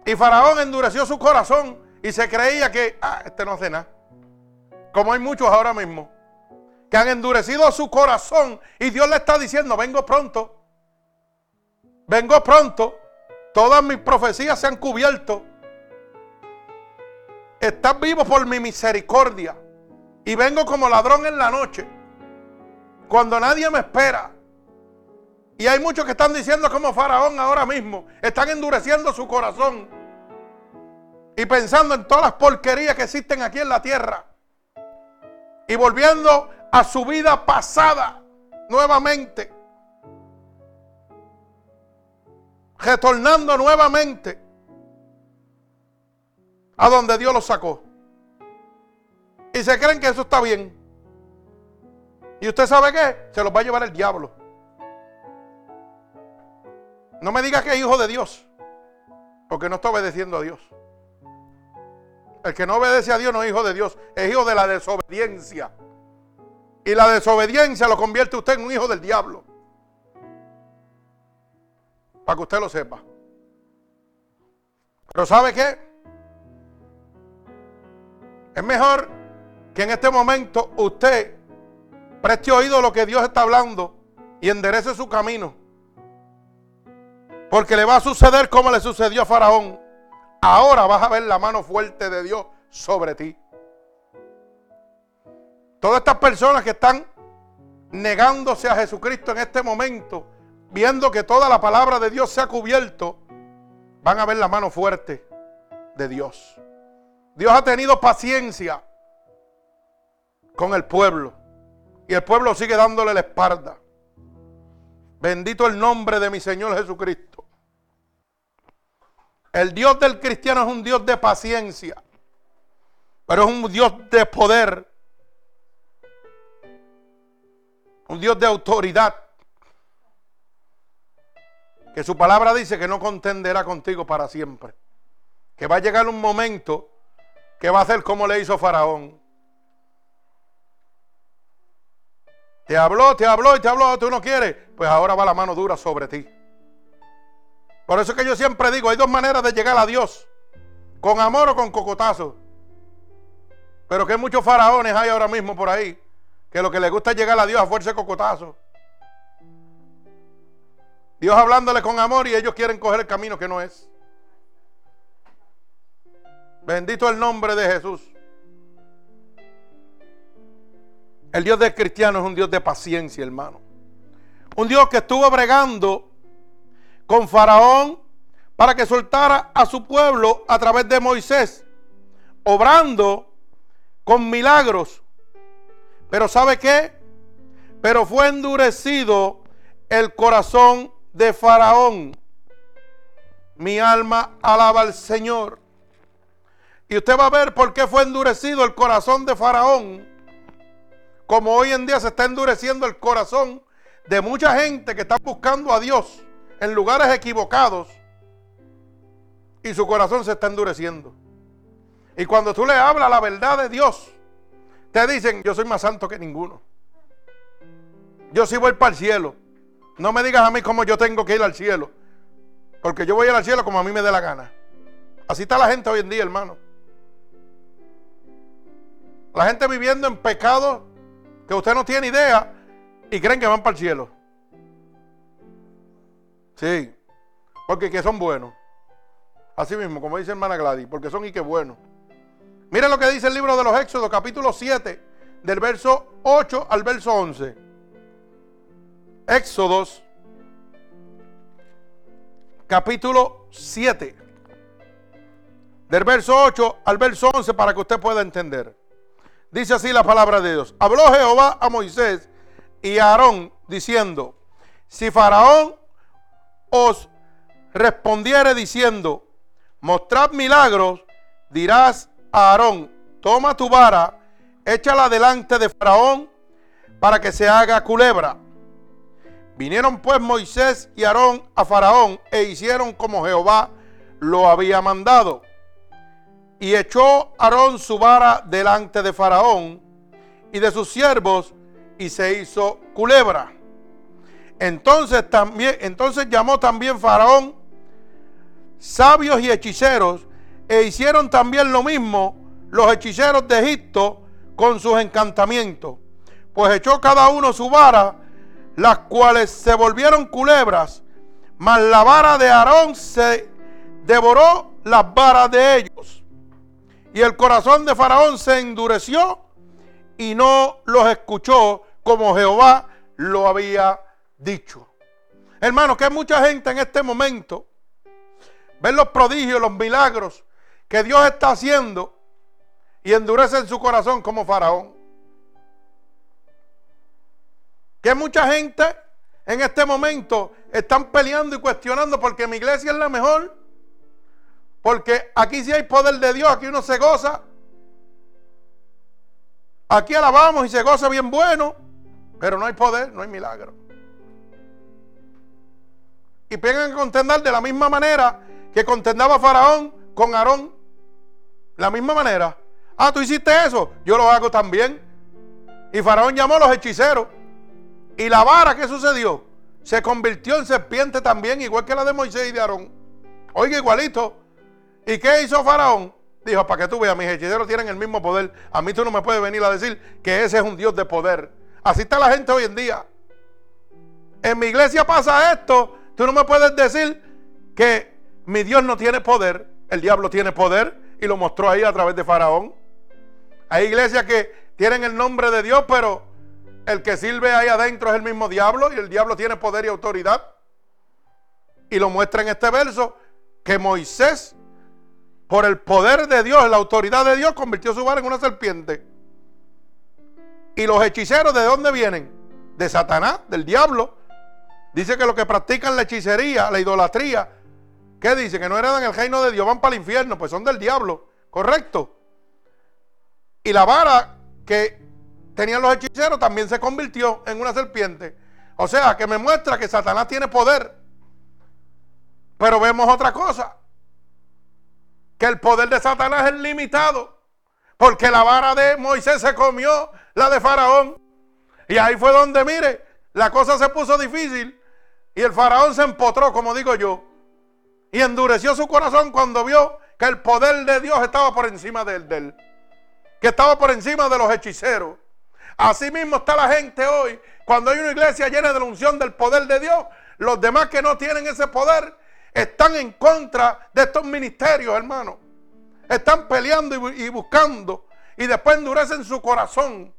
Y Faraón endureció su corazón y se creía que, ah, este no hace nada. Como hay muchos ahora mismo, que han endurecido su corazón y Dios le está diciendo, vengo pronto, vengo pronto, todas mis profecías se han cubierto. Estás vivo por mi misericordia. Y vengo como ladrón en la noche. Cuando nadie me espera. Y hay muchos que están diciendo como faraón ahora mismo. Están endureciendo su corazón. Y pensando en todas las porquerías que existen aquí en la tierra. Y volviendo a su vida pasada nuevamente. Retornando nuevamente a donde Dios los sacó. Y se creen que eso está bien. Y usted sabe qué? Se los va a llevar el diablo. No me diga que es hijo de Dios. Porque no está obedeciendo a Dios. El que no obedece a Dios no es hijo de Dios. Es hijo de la desobediencia. Y la desobediencia lo convierte usted en un hijo del diablo. Para que usted lo sepa. Pero ¿sabe qué? Es mejor que en este momento usted preste oído a lo que Dios está hablando y enderece su camino. Porque le va a suceder como le sucedió a Faraón. Ahora vas a ver la mano fuerte de Dios sobre ti. Todas estas personas que están negándose a Jesucristo en este momento, viendo que toda la palabra de Dios se ha cubierto, van a ver la mano fuerte de Dios. Dios ha tenido paciencia con el pueblo. Y el pueblo sigue dándole la espalda. Bendito el nombre de mi Señor Jesucristo. El Dios del cristiano es un Dios de paciencia, pero es un Dios de poder, un Dios de autoridad, que su palabra dice que no contenderá contigo para siempre, que va a llegar un momento que va a hacer como le hizo Faraón. Te habló, te habló y te habló, tú no quieres, pues ahora va la mano dura sobre ti. Por eso es que yo siempre digo, hay dos maneras de llegar a Dios, con amor o con cocotazo. Pero que muchos faraones hay ahora mismo por ahí, que lo que les gusta es llegar a Dios a fuerza de cocotazo. Dios hablándole con amor y ellos quieren coger el camino que no es. Bendito el nombre de Jesús. El Dios del cristiano es un Dios de paciencia, hermano. Un Dios que estuvo bregando con Faraón para que soltara a su pueblo a través de Moisés, obrando con milagros. Pero ¿sabe qué? Pero fue endurecido el corazón de Faraón. Mi alma alaba al Señor. Y usted va a ver por qué fue endurecido el corazón de Faraón como hoy en día se está endureciendo el corazón de mucha gente que está buscando a Dios en lugares equivocados y su corazón se está endureciendo. Y cuando tú le hablas la verdad de Dios, te dicen, yo soy más santo que ninguno. Yo sí voy para el cielo. No me digas a mí cómo yo tengo que ir al cielo. Porque yo voy a ir al cielo como a mí me dé la gana. Así está la gente hoy en día, hermano. La gente viviendo en pecado que usted no tiene idea y creen que van para el cielo. Sí, porque que son buenos. Así mismo, como dice hermana Gladys, porque son y que buenos. Mira lo que dice el libro de los Éxodos, capítulo 7, del verso 8 al verso 11. Éxodos, capítulo 7, del verso 8 al verso 11, para que usted pueda entender. Dice así la palabra de Dios. Habló Jehová a Moisés y a Aarón diciendo, si Faraón os respondiere diciendo, mostrad milagros, dirás a Aarón, toma tu vara, échala delante de Faraón para que se haga culebra. Vinieron pues Moisés y Aarón a Faraón e hicieron como Jehová lo había mandado. Y echó Aarón su vara delante de Faraón y de sus siervos y se hizo culebra. Entonces, también, entonces llamó también Faraón sabios y hechiceros e hicieron también lo mismo los hechiceros de Egipto con sus encantamientos. Pues echó cada uno su vara, las cuales se volvieron culebras, mas la vara de Aarón se devoró las varas de ellos. Y el corazón de Faraón se endureció y no los escuchó como Jehová lo había dicho. Hermano, que mucha gente en este momento ven los prodigios, los milagros que Dios está haciendo y endurece en su corazón como Faraón. Que mucha gente en este momento están peleando y cuestionando porque mi iglesia es la mejor porque aquí sí hay poder de Dios, aquí uno se goza. Aquí alabamos y se goza bien bueno, pero no hay poder, no hay milagro. Y vengan a contender de la misma manera que contendaba Faraón con Aarón. La misma manera. Ah, tú hiciste eso, yo lo hago también. Y Faraón llamó a los hechiceros. Y la vara, ¿qué sucedió? Se convirtió en serpiente también, igual que la de Moisés y de Aarón. Oiga, igualito. ¿Y qué hizo Faraón? Dijo, para que tú veas, mis hechiceros tienen el mismo poder. A mí tú no me puedes venir a decir que ese es un Dios de poder. Así está la gente hoy en día. En mi iglesia pasa esto. Tú no me puedes decir que mi Dios no tiene poder. El diablo tiene poder y lo mostró ahí a través de Faraón. Hay iglesias que tienen el nombre de Dios, pero el que sirve ahí adentro es el mismo diablo y el diablo tiene poder y autoridad. Y lo muestra en este verso que Moisés por el poder de Dios, la autoridad de Dios, convirtió su vara en una serpiente. ¿Y los hechiceros de dónde vienen? De Satanás, del diablo. Dice que los que practican la hechicería, la idolatría, ¿qué dice? Que no heredan el reino de Dios, van para el infierno, pues son del diablo, ¿correcto? Y la vara que tenían los hechiceros también se convirtió en una serpiente. O sea, que me muestra que Satanás tiene poder. Pero vemos otra cosa. Que el poder de Satanás es limitado. Porque la vara de Moisés se comió la de Faraón. Y ahí fue donde, mire, la cosa se puso difícil. Y el faraón se empotró, como digo yo, y endureció su corazón cuando vio que el poder de Dios estaba por encima de él, que estaba por encima de los hechiceros. Así mismo está la gente hoy. Cuando hay una iglesia llena de la unción del poder de Dios, los demás que no tienen ese poder están en contra de estos ministerios, hermano. Están peleando y buscando y después endurecen su corazón.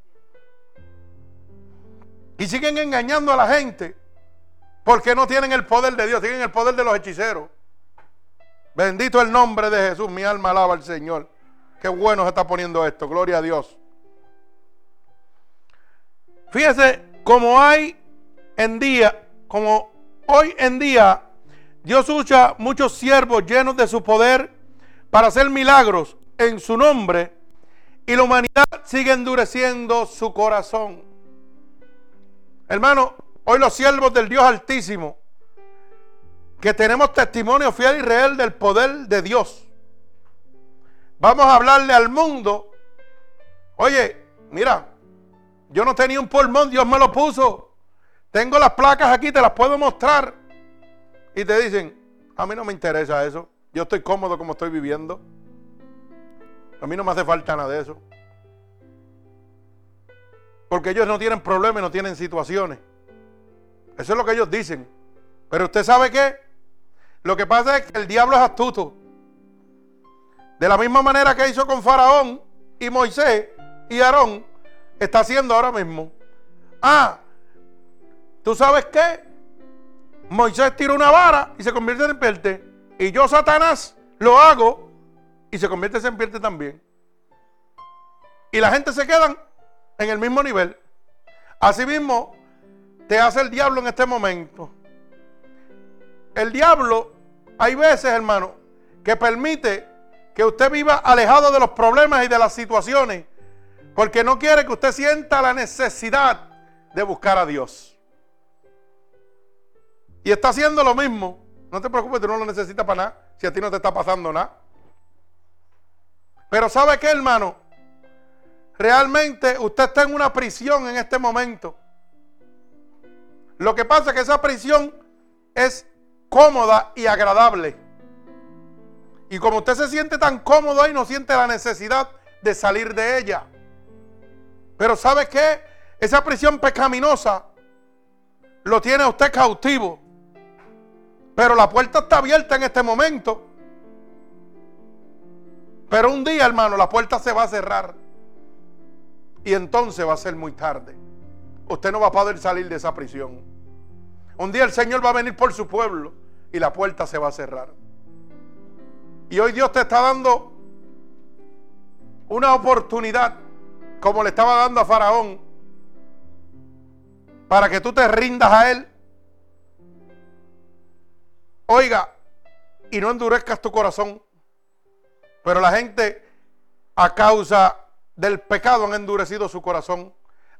Y siguen engañando a la gente. Porque no tienen el poder de Dios, tienen el poder de los hechiceros. Bendito el nombre de Jesús, mi alma alaba al Señor. Qué bueno se está poniendo esto, gloria a Dios. Fíjese, como hay en día, como hoy en día, Dios usa muchos siervos llenos de su poder para hacer milagros en su nombre y la humanidad sigue endureciendo su corazón. Hermano, Hoy los siervos del Dios Altísimo, que tenemos testimonio fiel y real del poder de Dios. Vamos a hablarle al mundo. Oye, mira, yo no tenía un pulmón, Dios me lo puso. Tengo las placas aquí, te las puedo mostrar. Y te dicen, a mí no me interesa eso. Yo estoy cómodo como estoy viviendo. A mí no me hace falta nada de eso. Porque ellos no tienen problemas, no tienen situaciones. Eso es lo que ellos dicen. Pero usted sabe qué? Lo que pasa es que el diablo es astuto. De la misma manera que hizo con Faraón y Moisés y Aarón, está haciendo ahora mismo. Ah, ¿tú sabes qué? Moisés tira una vara y se convierte en serpiente. Y yo, Satanás, lo hago y se convierte en serpiente también. Y la gente se quedan en el mismo nivel. Asimismo, te hace el diablo en este momento. El diablo, hay veces, hermano, que permite que usted viva alejado de los problemas y de las situaciones, porque no quiere que usted sienta la necesidad de buscar a Dios. Y está haciendo lo mismo. No te preocupes, tú no lo necesitas para nada, si a ti no te está pasando nada. Pero ¿sabe qué, hermano? Realmente usted está en una prisión en este momento. Lo que pasa es que esa prisión es cómoda y agradable. Y como usted se siente tan cómodo ahí, no siente la necesidad de salir de ella. Pero ¿sabe qué? Esa prisión pecaminosa lo tiene usted cautivo. Pero la puerta está abierta en este momento. Pero un día, hermano, la puerta se va a cerrar. Y entonces va a ser muy tarde usted no va a poder salir de esa prisión. Un día el Señor va a venir por su pueblo y la puerta se va a cerrar. Y hoy Dios te está dando una oportunidad, como le estaba dando a Faraón, para que tú te rindas a Él. Oiga, y no endurezcas tu corazón. Pero la gente, a causa del pecado, han endurecido su corazón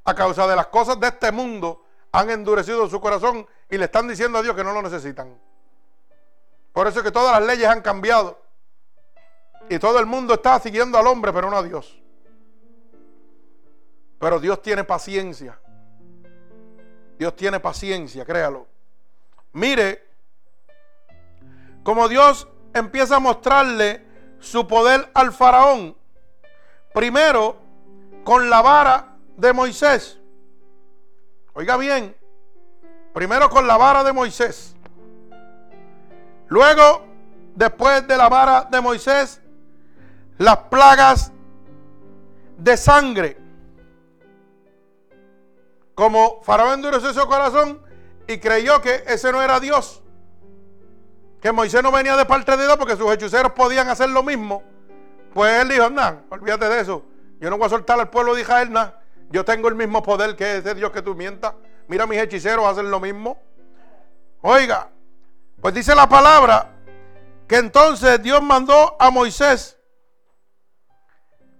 a causa de las cosas de este mundo, han endurecido su corazón y le están diciendo a Dios que no lo necesitan. Por eso es que todas las leyes han cambiado. Y todo el mundo está siguiendo al hombre, pero no a Dios. Pero Dios tiene paciencia. Dios tiene paciencia, créalo. Mire, como Dios empieza a mostrarle su poder al faraón, primero con la vara de Moisés. Oiga bien, primero con la vara de Moisés. Luego, después de la vara de Moisés, las plagas de sangre. Como Faraón endureció su corazón y creyó que ese no era Dios. Que Moisés no venía de parte de Dios porque sus hechiceros podían hacer lo mismo. Pues él dijo, nada, olvídate de eso. Yo no voy a soltar al pueblo de Israel yo tengo el mismo poder que ese Dios que tú mientas. Mira, mis hechiceros hacen lo mismo. Oiga, pues dice la palabra que entonces Dios mandó a Moisés,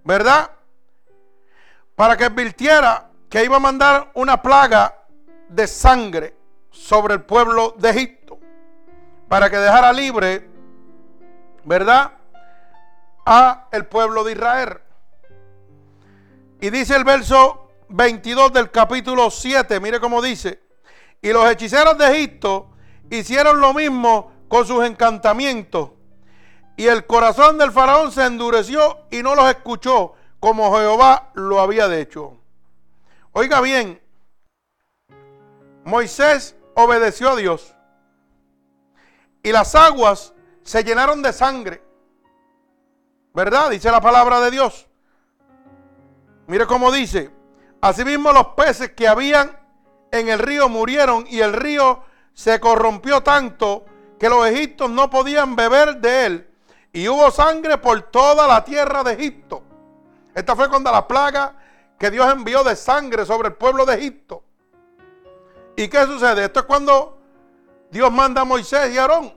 ¿verdad? Para que advirtiera que iba a mandar una plaga de sangre sobre el pueblo de Egipto, para que dejara libre, ¿verdad? A el pueblo de Israel. Y dice el verso 22 del capítulo 7, mire cómo dice, y los hechiceros de Egipto hicieron lo mismo con sus encantamientos. Y el corazón del faraón se endureció y no los escuchó como Jehová lo había hecho. Oiga bien, Moisés obedeció a Dios y las aguas se llenaron de sangre. ¿Verdad? Dice la palabra de Dios. Mire cómo dice. Asimismo los peces que habían en el río murieron y el río se corrompió tanto que los egipcios no podían beber de él. Y hubo sangre por toda la tierra de Egipto. Esta fue cuando la plaga que Dios envió de sangre sobre el pueblo de Egipto. ¿Y qué sucede? Esto es cuando Dios manda a Moisés y Aarón.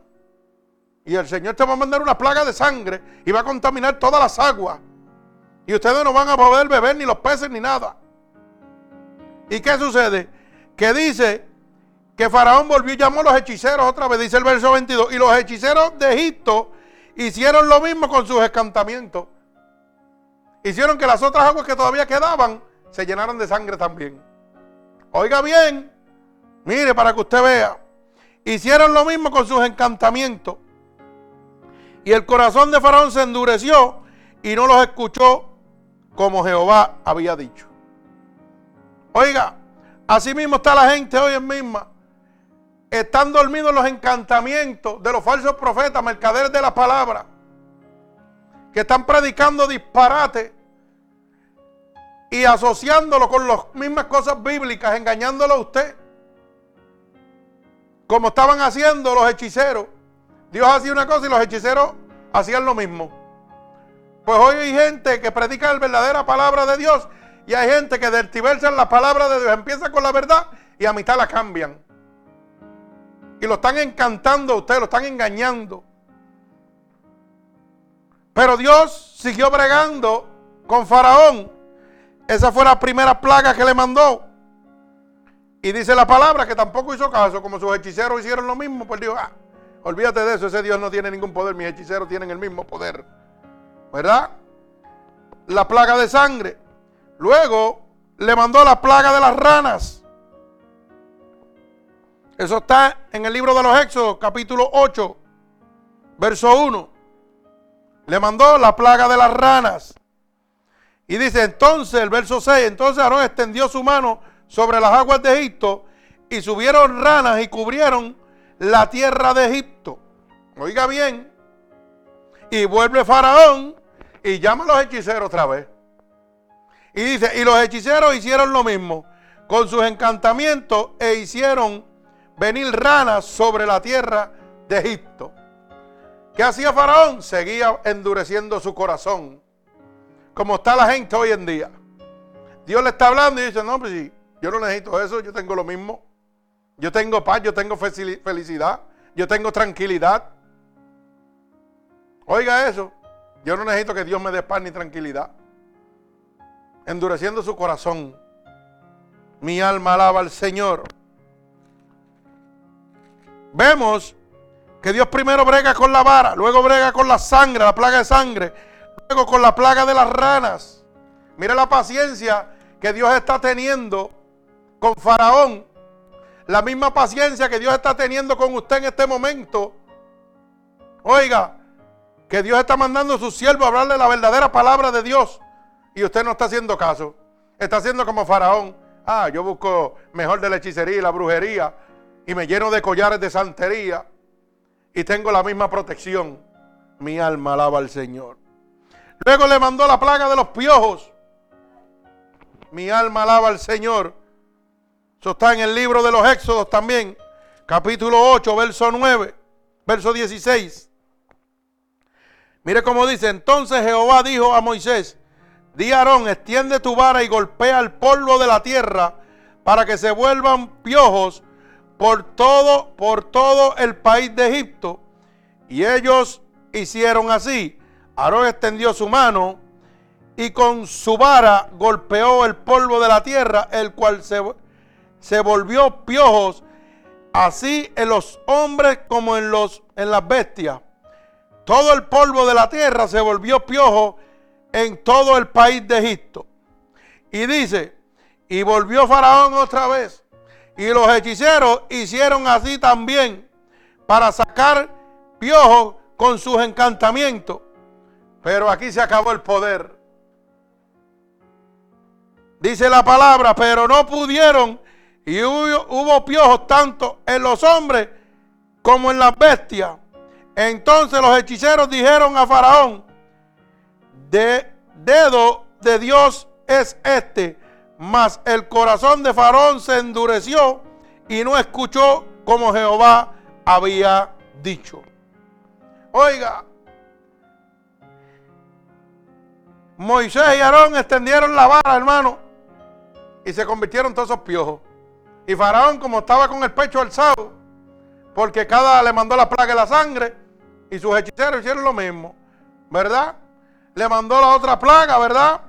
Y el Señor te va a mandar una plaga de sangre y va a contaminar todas las aguas. Y ustedes no van a poder beber ni los peces ni nada. ¿Y qué sucede? Que dice que Faraón volvió y llamó a los hechiceros otra vez, dice el verso 22. Y los hechiceros de Egipto hicieron lo mismo con sus escantamientos. Hicieron que las otras aguas que todavía quedaban se llenaran de sangre también. Oiga bien, mire para que usted vea. Hicieron lo mismo con sus encantamientos. Y el corazón de Faraón se endureció y no los escuchó como Jehová había dicho. Oiga, así mismo está la gente hoy en misma. Están dormidos los encantamientos de los falsos profetas, mercaderes de la palabra, que están predicando disparate y asociándolo con las mismas cosas bíblicas, engañándolo a usted. Como estaban haciendo los hechiceros. Dios hacía una cosa y los hechiceros hacían lo mismo. Pues hoy hay gente que predica la verdadera palabra de Dios y hay gente que en la palabra de Dios. Empieza con la verdad y a mitad la cambian. Y lo están encantando a usted, lo están engañando. Pero Dios siguió bregando con Faraón. Esa fue la primera plaga que le mandó. Y dice la palabra que tampoco hizo caso, como sus hechiceros hicieron lo mismo, pues dijo, ah, olvídate de eso, ese Dios no tiene ningún poder, mis hechiceros tienen el mismo poder. ¿verdad? La plaga de sangre. Luego le mandó la plaga de las ranas. Eso está en el libro de los Éxodos, capítulo 8, verso 1. Le mandó la plaga de las ranas. Y dice entonces, el verso 6, entonces Aarón extendió su mano sobre las aguas de Egipto y subieron ranas y cubrieron la tierra de Egipto. Oiga bien. Y vuelve Faraón y llama a los hechiceros otra vez. Y dice, y los hechiceros hicieron lo mismo con sus encantamientos e hicieron venir ranas sobre la tierra de Egipto. ¿Qué hacía Faraón? Seguía endureciendo su corazón. Como está la gente hoy en día. Dios le está hablando y dice, no, pues sí, yo no necesito eso, yo tengo lo mismo. Yo tengo paz, yo tengo felicidad, yo tengo tranquilidad. Oiga eso. Yo no necesito que Dios me dé paz ni tranquilidad. Endureciendo su corazón. Mi alma alaba al Señor. Vemos que Dios primero brega con la vara, luego brega con la sangre, la plaga de sangre, luego con la plaga de las ranas. Mira la paciencia que Dios está teniendo con Faraón. La misma paciencia que Dios está teniendo con usted en este momento. Oiga, que Dios está mandando a su siervo a hablarle la verdadera palabra de Dios y usted no está haciendo caso. Está haciendo como Faraón. Ah, yo busco mejor de la hechicería y la brujería y me lleno de collares de santería y tengo la misma protección. Mi alma alaba al Señor. Luego le mandó la plaga de los piojos. Mi alma alaba al Señor. Eso está en el libro de los Éxodos también. Capítulo 8, verso 9, verso 16. Mire cómo dice, entonces Jehová dijo a Moisés, di a Aarón, extiende tu vara y golpea el polvo de la tierra para que se vuelvan piojos por todo, por todo el país de Egipto. Y ellos hicieron así. Aarón extendió su mano y con su vara golpeó el polvo de la tierra, el cual se, se volvió piojos, así en los hombres como en, los, en las bestias. Todo el polvo de la tierra se volvió piojo en todo el país de Egipto. Y dice, y volvió Faraón otra vez. Y los hechiceros hicieron así también para sacar piojos con sus encantamientos. Pero aquí se acabó el poder. Dice la palabra, pero no pudieron. Y hubo, hubo piojos tanto en los hombres como en las bestias. Entonces los hechiceros dijeron a Faraón, de dedo de Dios es este. Mas el corazón de Faraón se endureció y no escuchó como Jehová había dicho. Oiga, Moisés y Aarón extendieron la vara, hermano, y se convirtieron todos esos piojos. Y Faraón, como estaba con el pecho alzado, porque cada le mandó la plaga de la sangre, y sus hechiceros hicieron lo mismo, ¿verdad? Le mandó la otra plaga, ¿verdad?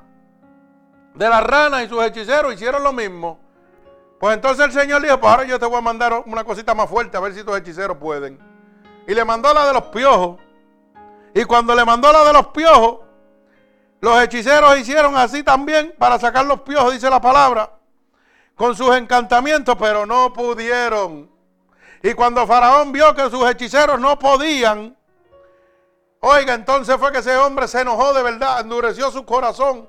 De la rana y sus hechiceros hicieron lo mismo. Pues entonces el Señor dijo, pues ahora yo te voy a mandar una cosita más fuerte a ver si tus hechiceros pueden. Y le mandó la de los piojos. Y cuando le mandó la de los piojos, los hechiceros hicieron así también para sacar los piojos, dice la palabra, con sus encantamientos, pero no pudieron. Y cuando Faraón vio que sus hechiceros no podían, oiga, entonces fue que ese hombre se enojó de verdad, endureció su corazón,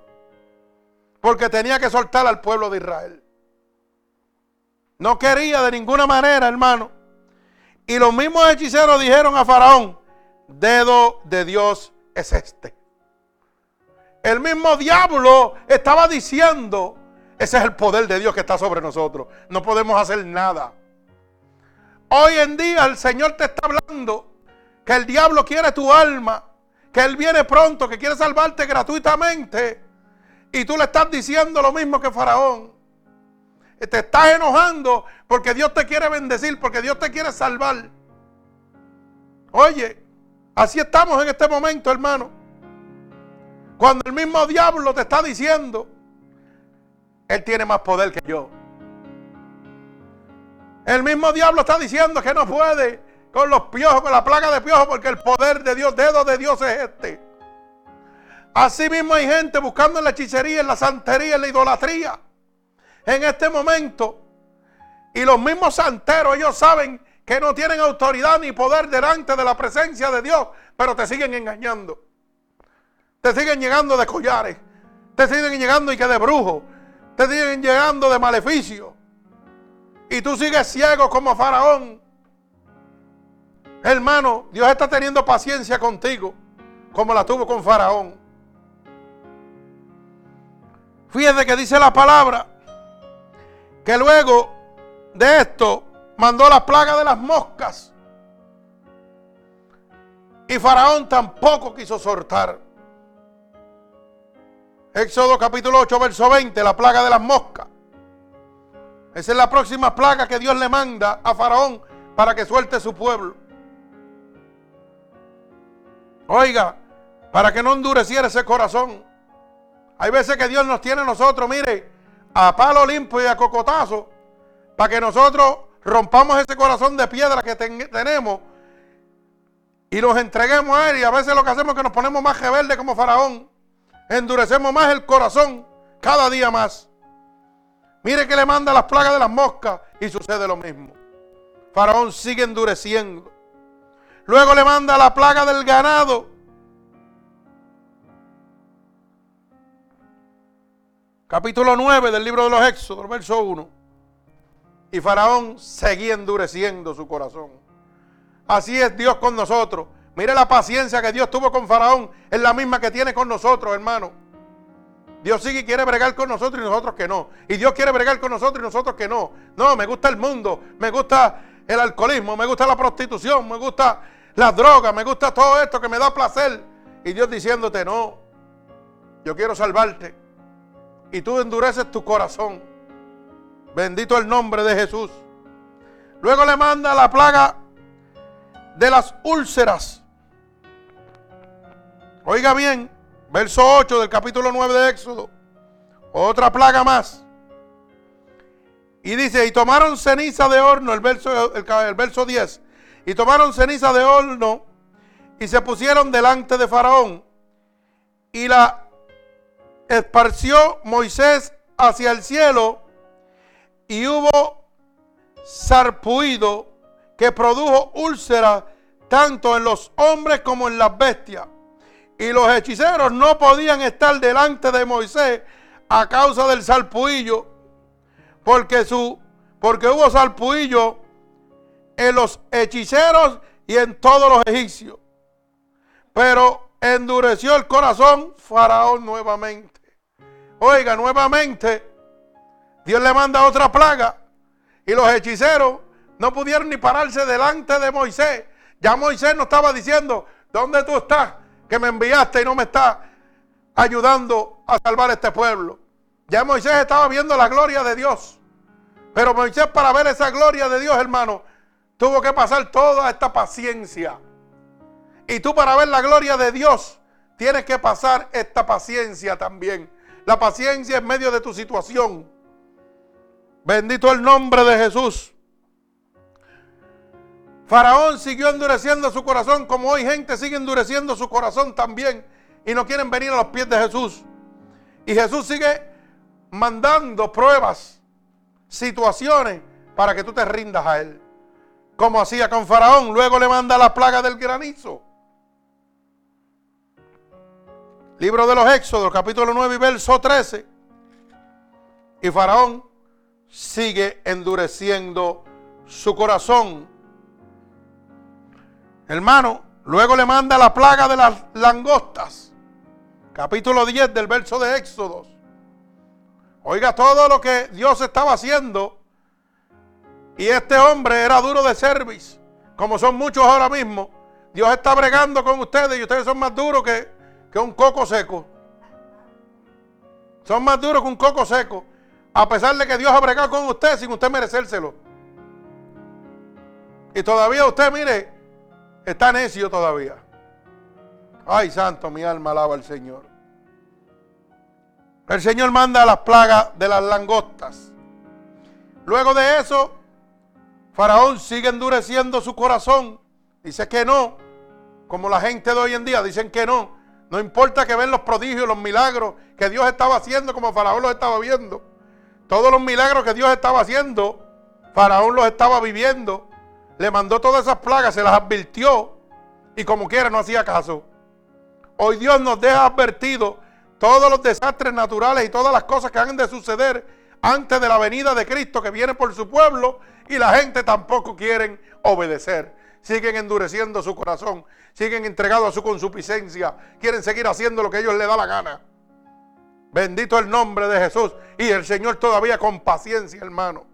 porque tenía que soltar al pueblo de Israel. No quería de ninguna manera, hermano. Y los mismos hechiceros dijeron a Faraón, dedo de Dios es este. El mismo diablo estaba diciendo, ese es el poder de Dios que está sobre nosotros. No podemos hacer nada. Hoy en día el Señor te está hablando que el diablo quiere tu alma, que Él viene pronto, que quiere salvarte gratuitamente. Y tú le estás diciendo lo mismo que Faraón. Te estás enojando porque Dios te quiere bendecir, porque Dios te quiere salvar. Oye, así estamos en este momento, hermano. Cuando el mismo diablo te está diciendo, Él tiene más poder que yo. El mismo diablo está diciendo que no puede con los piojos, con la plaga de piojos, porque el poder de Dios, dedo de Dios es este. Así mismo hay gente buscando en la hechicería, en la santería, en la idolatría. En este momento. Y los mismos santeros, ellos saben que no tienen autoridad ni poder delante de la presencia de Dios, pero te siguen engañando. Te siguen llegando de collares. Te siguen llegando y que de brujo. Te siguen llegando de maleficio. Y tú sigues ciego como faraón. Hermano, Dios está teniendo paciencia contigo como la tuvo con faraón. Fíjate que dice la palabra que luego de esto mandó la plaga de las moscas. Y Faraón tampoco quiso soltar. Éxodo capítulo 8, verso 20, la plaga de las moscas. Esa es la próxima plaga que Dios le manda a Faraón para que suelte su pueblo. Oiga, para que no endureciera ese corazón. Hay veces que Dios nos tiene a nosotros, mire, a palo limpio y a cocotazo, para que nosotros rompamos ese corazón de piedra que tenemos y nos entreguemos a Él. Y a veces lo que hacemos es que nos ponemos más rebeldes como Faraón endurecemos más el corazón cada día más. Mire que le manda las plagas de las moscas y sucede lo mismo. Faraón sigue endureciendo. Luego le manda la plaga del ganado. Capítulo 9 del libro de los Éxodos, verso 1. Y Faraón seguía endureciendo su corazón. Así es Dios con nosotros. Mire la paciencia que Dios tuvo con Faraón. Es la misma que tiene con nosotros, hermano. Dios sigue y quiere bregar con nosotros y nosotros que no. Y Dios quiere bregar con nosotros y nosotros que no. No, me gusta el mundo, me gusta el alcoholismo, me gusta la prostitución, me gusta las drogas, me gusta todo esto que me da placer. Y Dios diciéndote, no, yo quiero salvarte. Y tú endureces tu corazón. Bendito el nombre de Jesús. Luego le manda la plaga de las úlceras. Oiga bien, verso 8 del capítulo 9 de Éxodo. Otra plaga más. Y dice, y tomaron ceniza de horno, el verso, el, verso 10. Y tomaron ceniza de horno y se pusieron delante de Faraón. Y la esparció Moisés hacia el cielo y hubo sarpuido que produjo úlceras tanto en los hombres como en las bestias. Y los hechiceros no podían estar delante de Moisés a causa del salpuillo, porque, su, porque hubo salpuillo en los hechiceros y en todos los egipcios. Pero endureció el corazón Faraón nuevamente. Oiga, nuevamente, Dios le manda otra plaga y los hechiceros no pudieron ni pararse delante de Moisés. Ya Moisés no estaba diciendo, ¿dónde tú estás? Que me enviaste y no me estás ayudando a salvar este pueblo. Ya Moisés estaba viendo la gloria de Dios. Pero Moisés para ver esa gloria de Dios, hermano, tuvo que pasar toda esta paciencia. Y tú para ver la gloria de Dios, tienes que pasar esta paciencia también. La paciencia en medio de tu situación. Bendito el nombre de Jesús. Faraón siguió endureciendo su corazón como hoy gente sigue endureciendo su corazón también y no quieren venir a los pies de Jesús. Y Jesús sigue mandando pruebas, situaciones para que tú te rindas a Él. Como hacía con Faraón, luego le manda la plaga del granizo. Libro de los Éxodos, capítulo 9 y verso 13. Y Faraón sigue endureciendo su corazón. Hermano, luego le manda la plaga de las langostas. Capítulo 10 del verso de Éxodos. Oiga todo lo que Dios estaba haciendo. Y este hombre era duro de service, como son muchos ahora mismo. Dios está bregando con ustedes y ustedes son más duros que, que un coco seco. Son más duros que un coco seco. A pesar de que Dios ha bregado con usted sin usted merecérselo. Y todavía usted, mire, está necio todavía. Ay, santo, mi alma alaba al Señor. El Señor manda las plagas de las langostas. Luego de eso, Faraón sigue endureciendo su corazón. Dice que no, como la gente de hoy en día dicen que no. No importa que ven los prodigios, los milagros que Dios estaba haciendo como Faraón los estaba viendo. Todos los milagros que Dios estaba haciendo, Faraón los estaba viviendo. Le mandó todas esas plagas, se las advirtió y como quiera no hacía caso. Hoy Dios nos deja advertido todos los desastres naturales y todas las cosas que han de suceder antes de la venida de Cristo que viene por su pueblo y la gente tampoco quieren obedecer. Siguen endureciendo su corazón, siguen entregados a su consuficiencia, quieren seguir haciendo lo que ellos les da la gana. Bendito el nombre de Jesús. Y el Señor todavía con paciencia, hermano.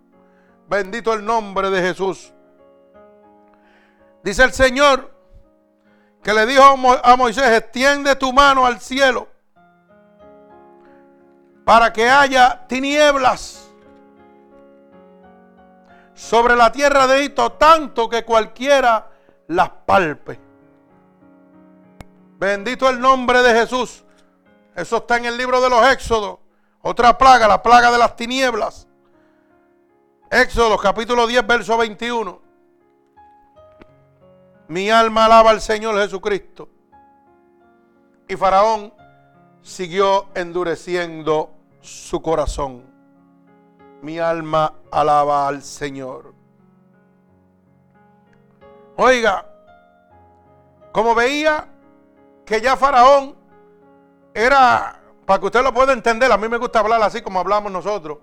Bendito el nombre de Jesús. Dice el Señor que le dijo a Moisés, extiende tu mano al cielo para que haya tinieblas sobre la tierra de Egipto, tanto que cualquiera las palpe. Bendito el nombre de Jesús. Eso está en el libro de los Éxodos. Otra plaga, la plaga de las tinieblas. Éxodo capítulo 10, verso 21. Mi alma alaba al Señor Jesucristo. Y Faraón siguió endureciendo su corazón. Mi alma alaba al Señor. Oiga, como veía que ya Faraón era, para que usted lo pueda entender, a mí me gusta hablar así como hablamos nosotros.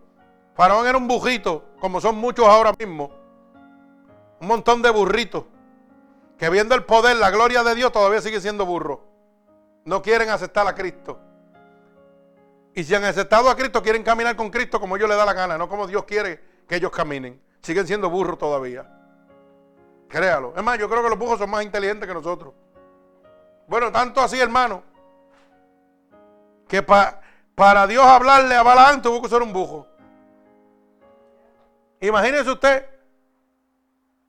Faraón era un bujito, como son muchos ahora mismo. Un montón de burritos. Que viendo el poder, la gloria de Dios, todavía sigue siendo burro. No quieren aceptar a Cristo. Y si han aceptado a Cristo, quieren caminar con Cristo como ellos les da la gana, no como Dios quiere que ellos caminen. Siguen siendo burros todavía. Créalo. Es más, yo creo que los burros son más inteligentes que nosotros. Bueno, tanto así, hermano, que para Dios hablarle a Balaam tuvo que ser un bujo. Imagínese usted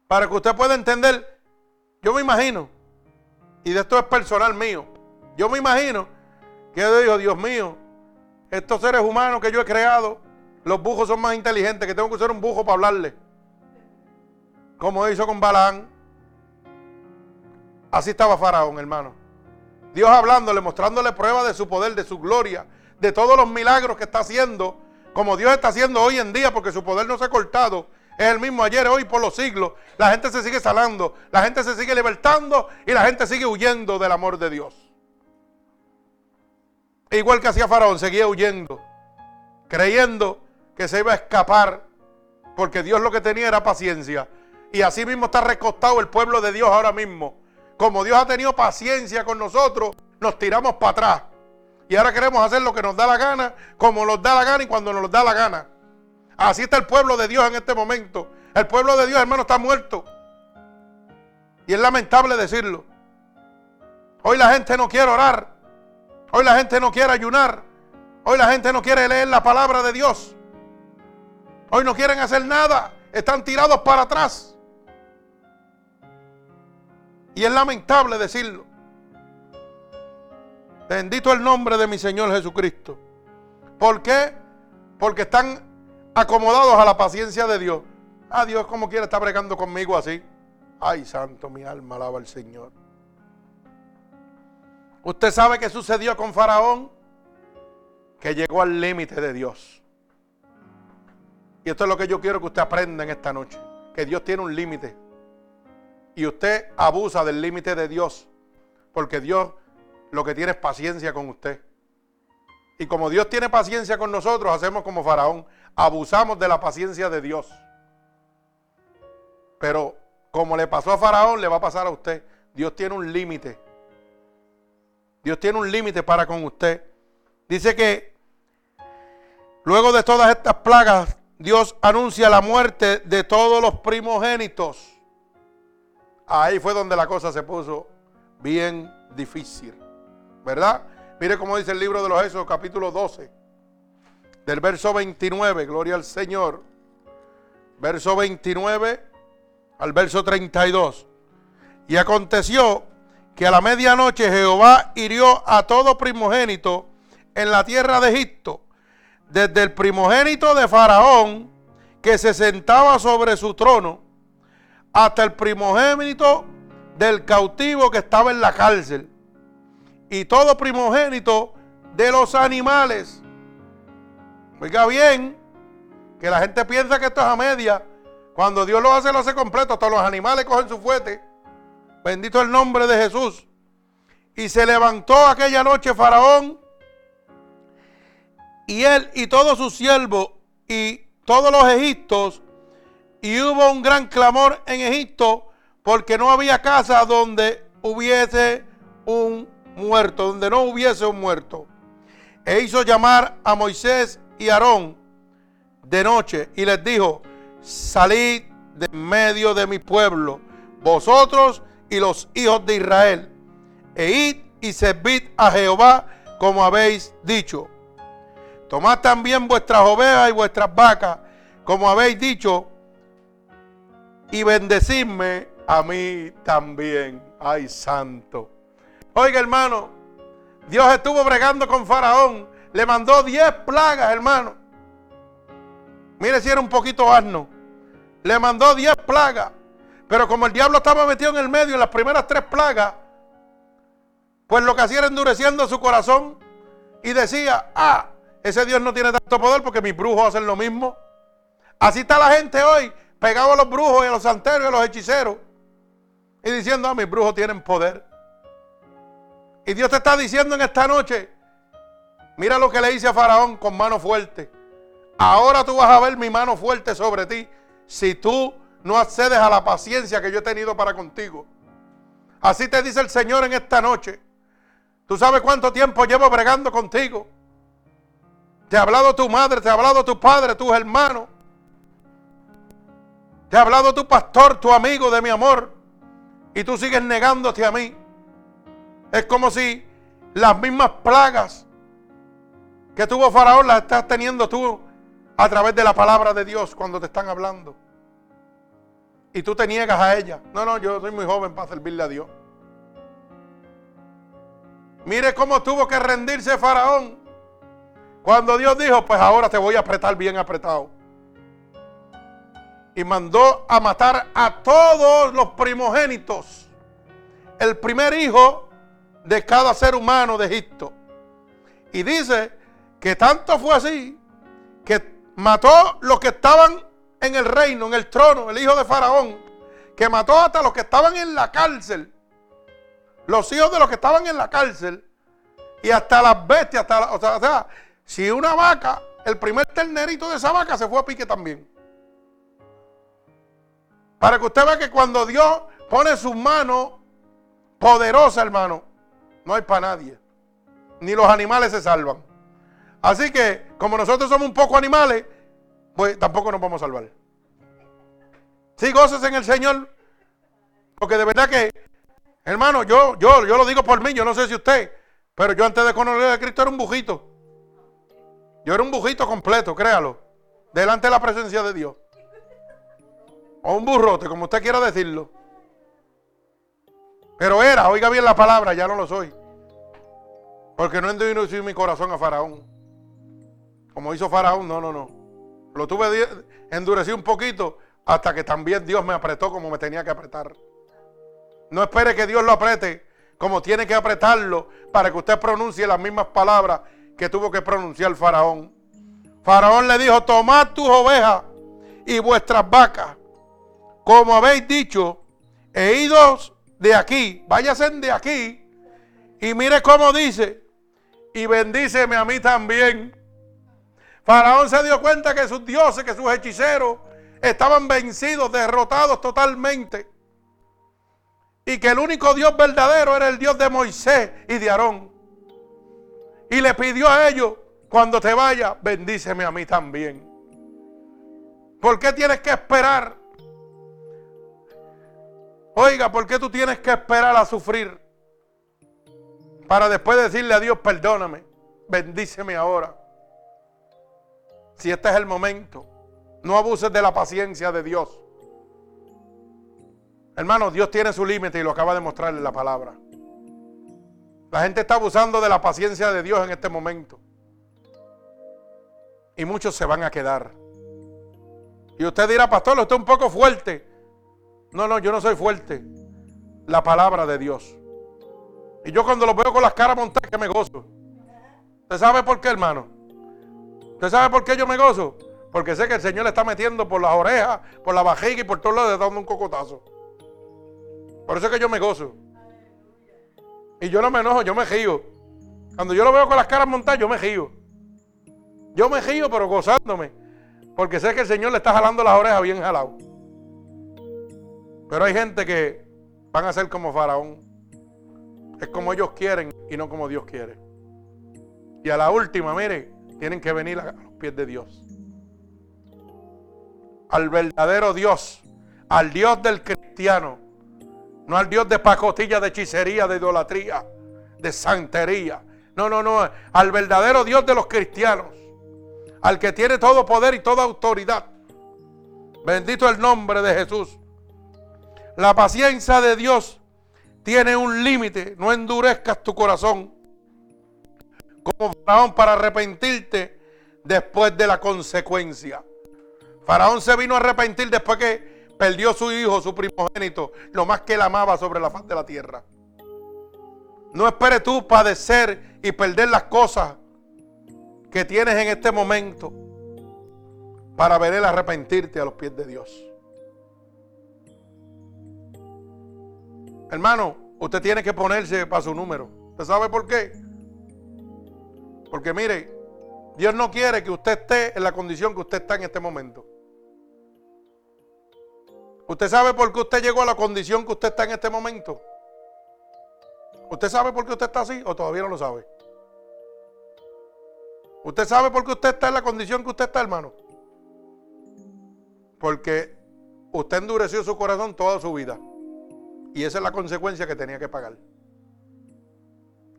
Para que usted pueda entender, yo me imagino, y de esto es personal mío, yo me imagino que yo digo, Dios mío, estos seres humanos que yo he creado, los bujos son más inteligentes, que tengo que usar un bujo para hablarle. Como hizo con Balaán. Así estaba Faraón, hermano. Dios hablándole, mostrándole pruebas de su poder, de su gloria, de todos los milagros que está haciendo, como Dios está haciendo hoy en día, porque su poder no se ha cortado. Es el mismo ayer, hoy, por los siglos. La gente se sigue sanando, la gente se sigue libertando y la gente sigue huyendo del amor de Dios. Igual que hacía Faraón, seguía huyendo, creyendo que se iba a escapar, porque Dios lo que tenía era paciencia. Y así mismo está recostado el pueblo de Dios ahora mismo. Como Dios ha tenido paciencia con nosotros, nos tiramos para atrás. Y ahora queremos hacer lo que nos da la gana, como nos da la gana y cuando nos da la gana. Así está el pueblo de Dios en este momento. El pueblo de Dios, hermano, está muerto. Y es lamentable decirlo. Hoy la gente no quiere orar. Hoy la gente no quiere ayunar. Hoy la gente no quiere leer la palabra de Dios. Hoy no quieren hacer nada. Están tirados para atrás. Y es lamentable decirlo. Bendito el nombre de mi Señor Jesucristo. ¿Por qué? Porque están acomodados a la paciencia de Dios. Ah, Dios como quiere está bregando conmigo así. Ay, santo, mi alma alaba al Señor. Usted sabe qué sucedió con Faraón, que llegó al límite de Dios. Y esto es lo que yo quiero que usted aprenda en esta noche, que Dios tiene un límite. Y usted abusa del límite de Dios, porque Dios lo que tiene es paciencia con usted. Y como Dios tiene paciencia con nosotros, hacemos como Faraón, abusamos de la paciencia de Dios. Pero como le pasó a Faraón, le va a pasar a usted. Dios tiene un límite. Dios tiene un límite para con usted. Dice que luego de todas estas plagas, Dios anuncia la muerte de todos los primogénitos. Ahí fue donde la cosa se puso bien difícil. ¿Verdad? Mire cómo dice el libro de los Éxodos, capítulo 12, del verso 29, gloria al Señor. Verso 29 al verso 32. Y aconteció que a la medianoche Jehová hirió a todo primogénito en la tierra de Egipto, desde el primogénito de Faraón, que se sentaba sobre su trono, hasta el primogénito del cautivo que estaba en la cárcel y todo primogénito de los animales. Oiga bien, que la gente piensa que esto es a media. Cuando Dios lo hace, lo hace completo. Todos los animales cogen su fuete. Bendito el nombre de Jesús. Y se levantó aquella noche Faraón y él y todos sus siervos y todos los egiptos. Y hubo un gran clamor en Egipto porque no había casa donde hubiese un muerto, donde no hubiese un muerto. E hizo llamar a Moisés y Aarón de noche y les dijo, salid de medio de mi pueblo, vosotros y los hijos de Israel, e id y servid a Jehová como habéis dicho. Tomad también vuestras ovejas y vuestras vacas, como habéis dicho, y bendecidme a mí también. Ay, santo. Oiga, hermano, Dios estuvo bregando con Faraón. Le mandó 10 plagas, hermano. Mire si era un poquito asno. Le mandó 10 plagas. Pero como el diablo estaba metido en el medio en las primeras tres plagas, pues lo que hacía era endureciendo su corazón y decía, ah, ese Dios no tiene tanto poder porque mis brujos hacen lo mismo. Así está la gente hoy, pegado a los brujos y a los santeros y a los hechiceros. Y diciendo, ah, mis brujos tienen poder. Y Dios te está diciendo en esta noche, mira lo que le dice a Faraón con mano fuerte. Ahora tú vas a ver mi mano fuerte sobre ti si tú no accedes a la paciencia que yo he tenido para contigo. Así te dice el Señor en esta noche. Tú sabes cuánto tiempo llevo bregando contigo. Te ha hablado tu madre, te ha hablado tu padre, tus hermanos. Te ha hablado tu pastor, tu amigo de mi amor. Y tú sigues negándote a mí. Es como si las mismas plagas que tuvo Faraón las estás teniendo tú a través de la palabra de Dios cuando te están hablando. Y tú te niegas a ella. No, no, yo soy muy joven para servirle a Dios. Mire cómo tuvo que rendirse Faraón. Cuando Dios dijo, pues ahora te voy a apretar bien apretado. Y mandó a matar a todos los primogénitos. El primer hijo de cada ser humano de Egipto. Y dice que tanto fue así que mató los que estaban en el reino, en el trono, el hijo de Faraón, que mató hasta los que estaban en la cárcel, los hijos de los que estaban en la cárcel, y hasta las bestias, hasta o, sea, si una vaca, el primer ternerito de esa vaca se fue a pique también. Para que usted vea que cuando Dios pone sus manos poderosas, hermano, no hay para nadie. Ni los animales se salvan. Así que, como nosotros somos un poco animales, pues tampoco nos vamos a salvar. Sí, goces en el Señor. Porque de verdad que, hermano, yo, yo, yo lo digo por mí, yo no sé si usted, pero yo antes de conocer a Cristo era un bujito. Yo era un bujito completo, créalo. Delante de la presencia de Dios. O un burrote, como usted quiera decirlo. Pero era, oiga bien la palabra, ya no lo soy. Porque no endurecido mi corazón a Faraón. Como hizo Faraón, no, no, no. Lo tuve endurecido un poquito hasta que también Dios me apretó como me tenía que apretar. No espere que Dios lo apriete como tiene que apretarlo para que usted pronuncie las mismas palabras que tuvo que pronunciar el Faraón. Faraón le dijo, tomad tus ovejas y vuestras vacas, como habéis dicho, e idos de aquí, váyase de aquí, y mire cómo dice, y bendíceme a mí también. Faraón se dio cuenta que sus dioses, que sus hechiceros estaban vencidos, derrotados totalmente. Y que el único Dios verdadero era el Dios de Moisés y de Aarón. Y le pidió a ellos, cuando te vaya, bendíceme a mí también. ¿Por qué tienes que esperar? Oiga, ¿por qué tú tienes que esperar a sufrir? Para después decirle a Dios, perdóname, bendíceme ahora. Si este es el momento, no abuses de la paciencia de Dios. Hermano, Dios tiene su límite y lo acaba de mostrar en la palabra. La gente está abusando de la paciencia de Dios en este momento. Y muchos se van a quedar. Y usted dirá, pastor, usted es un poco fuerte. No, no, yo no soy fuerte. La palabra de Dios. Y yo cuando los veo con las caras montadas que me gozo. ¿Usted sabe por qué, hermano? ¿Usted sabe por qué yo me gozo? Porque sé que el Señor le está metiendo por las orejas, por la vajiga y por todos lados, dando un cocotazo. Por eso es que yo me gozo. Y yo no me enojo, yo me río. Cuando yo lo veo con las caras montadas, yo me río. Yo me río, pero gozándome. Porque sé que el Señor le está jalando las orejas bien jalado. Pero hay gente que van a ser como Faraón. Es como ellos quieren y no como Dios quiere. Y a la última, mire, tienen que venir a los pies de Dios. Al verdadero Dios, al Dios del cristiano, no al Dios de pacotilla, de hechicería, de idolatría, de santería. No, no, no, al verdadero Dios de los cristianos, al que tiene todo poder y toda autoridad. Bendito el nombre de Jesús. La paciencia de Dios tiene un límite. No endurezcas tu corazón como Faraón para arrepentirte después de la consecuencia. Faraón se vino a arrepentir después que perdió su hijo, su primogénito, lo más que él amaba sobre la faz de la tierra. No esperes tú padecer y perder las cosas que tienes en este momento para ver el arrepentirte a los pies de Dios. Hermano, usted tiene que ponerse para su número. ¿Usted sabe por qué? Porque mire, Dios no quiere que usted esté en la condición que usted está en este momento. ¿Usted sabe por qué usted llegó a la condición que usted está en este momento? ¿Usted sabe por qué usted está así o todavía no lo sabe? ¿Usted sabe por qué usted está en la condición que usted está, hermano? Porque usted endureció su corazón toda su vida. Y esa es la consecuencia que tenía que pagar.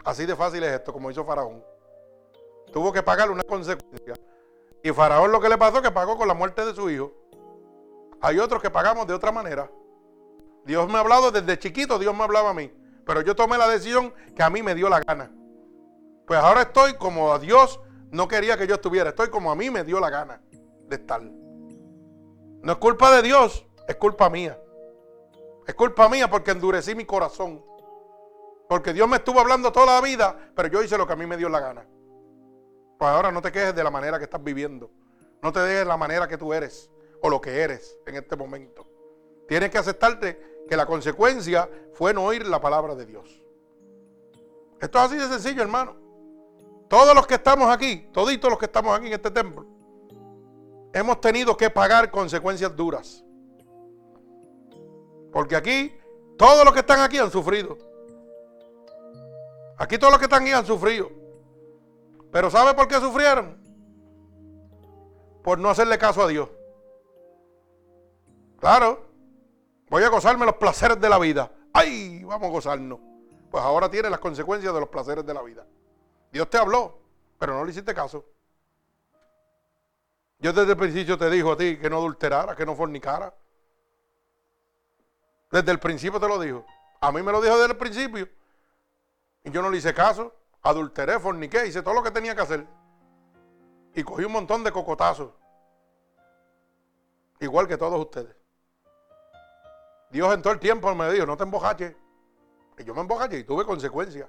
Así de fácil es esto, como hizo Faraón. Tuvo que pagar una consecuencia. Y Faraón lo que le pasó que pagó con la muerte de su hijo. Hay otros que pagamos de otra manera. Dios me ha hablado desde chiquito, Dios me hablaba a mí. Pero yo tomé la decisión que a mí me dio la gana. Pues ahora estoy como Dios no quería que yo estuviera. Estoy como a mí me dio la gana de estar. No es culpa de Dios, es culpa mía. Es culpa mía porque endurecí mi corazón. Porque Dios me estuvo hablando toda la vida, pero yo hice lo que a mí me dio la gana. Pues ahora no te quejes de la manera que estás viviendo. No te dejes de la manera que tú eres o lo que eres en este momento. Tienes que aceptarte que la consecuencia fue no oír la palabra de Dios. Esto es así de sencillo, hermano. Todos los que estamos aquí, toditos los que estamos aquí en este templo, hemos tenido que pagar consecuencias duras. Porque aquí, todos los que están aquí han sufrido. Aquí todos los que están aquí han sufrido. Pero ¿sabe por qué sufrieron? Por no hacerle caso a Dios. Claro, voy a gozarme los placeres de la vida. ¡Ay! Vamos a gozarnos. Pues ahora tiene las consecuencias de los placeres de la vida. Dios te habló, pero no le hiciste caso. Yo desde el principio te dijo a ti que no adulterara, que no fornicara. Desde el principio te lo dijo. A mí me lo dijo desde el principio. Y yo no le hice caso. Adulteré, forniqué, hice todo lo que tenía que hacer. Y cogí un montón de cocotazos. Igual que todos ustedes. Dios en todo el tiempo me dijo, no te embojaches. Y yo me embojaché y tuve consecuencias.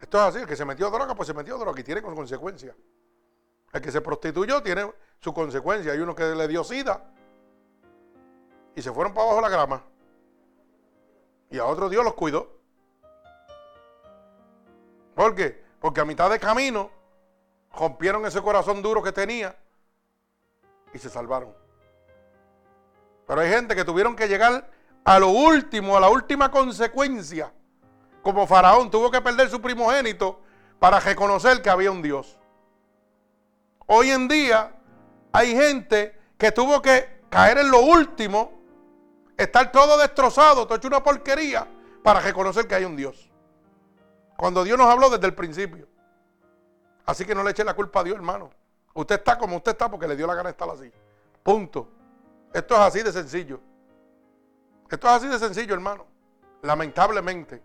Esto es así, el que se metió droga, pues se metió droga y tiene consecuencias. El que se prostituyó tiene su consecuencia. Hay uno que le dio sida y se fueron para abajo la grama. Y a otro Dios los cuidó. ¿Por qué? Porque a mitad de camino rompieron ese corazón duro que tenía y se salvaron. Pero hay gente que tuvieron que llegar a lo último, a la última consecuencia. Como Faraón tuvo que perder su primogénito para reconocer que había un Dios. Hoy en día hay gente que tuvo que caer en lo último, estar todo destrozado, todo hecho una porquería, para reconocer que hay un Dios. Cuando Dios nos habló desde el principio. Así que no le eche la culpa a Dios, hermano. Usted está como usted está porque le dio la gana de estar así. Punto. Esto es así de sencillo. Esto es así de sencillo, hermano. Lamentablemente.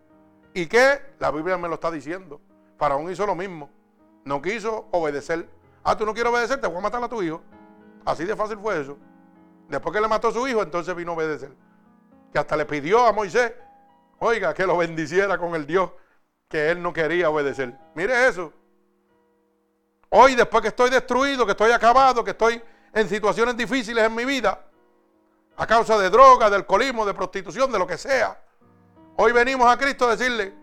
¿Y qué? La Biblia me lo está diciendo. Faraón hizo lo mismo. No quiso obedecer Ah, tú no quieres obedecer, te voy a matar a tu hijo. Así de fácil fue eso. Después que le mató a su hijo, entonces vino a obedecer. Que hasta le pidió a Moisés, oiga, que lo bendiciera con el Dios que él no quería obedecer. Mire eso. Hoy, después que estoy destruido, que estoy acabado, que estoy en situaciones difíciles en mi vida, a causa de droga, de alcoholismo, de prostitución, de lo que sea, hoy venimos a Cristo a decirle,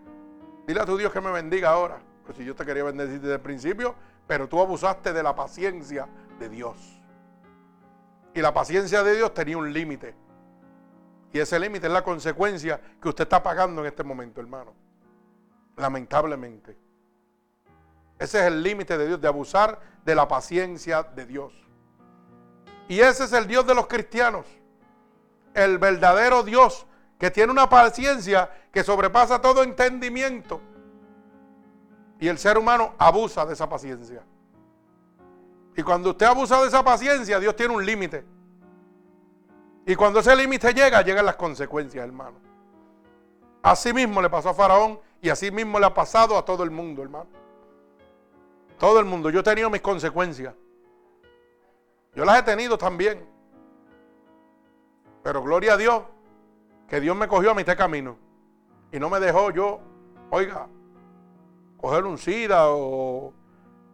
dile a tu Dios que me bendiga ahora. Pues si yo te quería bendecir desde el principio, pero tú abusaste de la paciencia de Dios. Y la paciencia de Dios tenía un límite. Y ese límite es la consecuencia que usted está pagando en este momento, hermano. Lamentablemente. Ese es el límite de Dios, de abusar de la paciencia de Dios. Y ese es el Dios de los cristianos. El verdadero Dios que tiene una paciencia que sobrepasa todo entendimiento. Y el ser humano abusa de esa paciencia. Y cuando usted abusa de esa paciencia, Dios tiene un límite. Y cuando ese límite llega, llegan las consecuencias, hermano. Así mismo le pasó a Faraón y así mismo le ha pasado a todo el mundo, hermano. Todo el mundo. Yo he tenido mis consecuencias. Yo las he tenido también. Pero gloria a Dios que Dios me cogió a mitad camino. Y no me dejó yo, oiga, coger un SIDA o,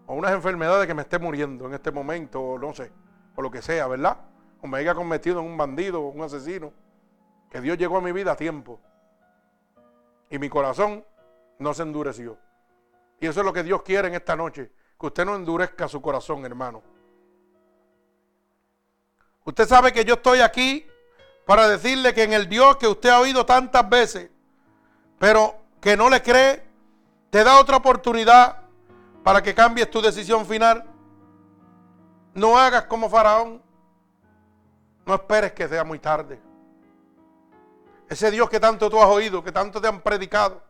unas enfermedades que me esté muriendo en este momento, o no sé, o lo que sea, ¿verdad? O me haya convertido en un bandido o un asesino. Que Dios llegó a mi vida a tiempo. Y mi corazón no se endureció. Y eso es lo que Dios quiere en esta noche. Que usted no endurezca su corazón, hermano. Usted sabe que yo estoy aquí para decirle que en el Dios que usted ha oído tantas veces, pero que no le cree, te da otra oportunidad para que cambies tu decisión final. No hagas como Faraón. No esperes que sea muy tarde. Ese Dios que tanto tú has oído, que tanto te han predicado,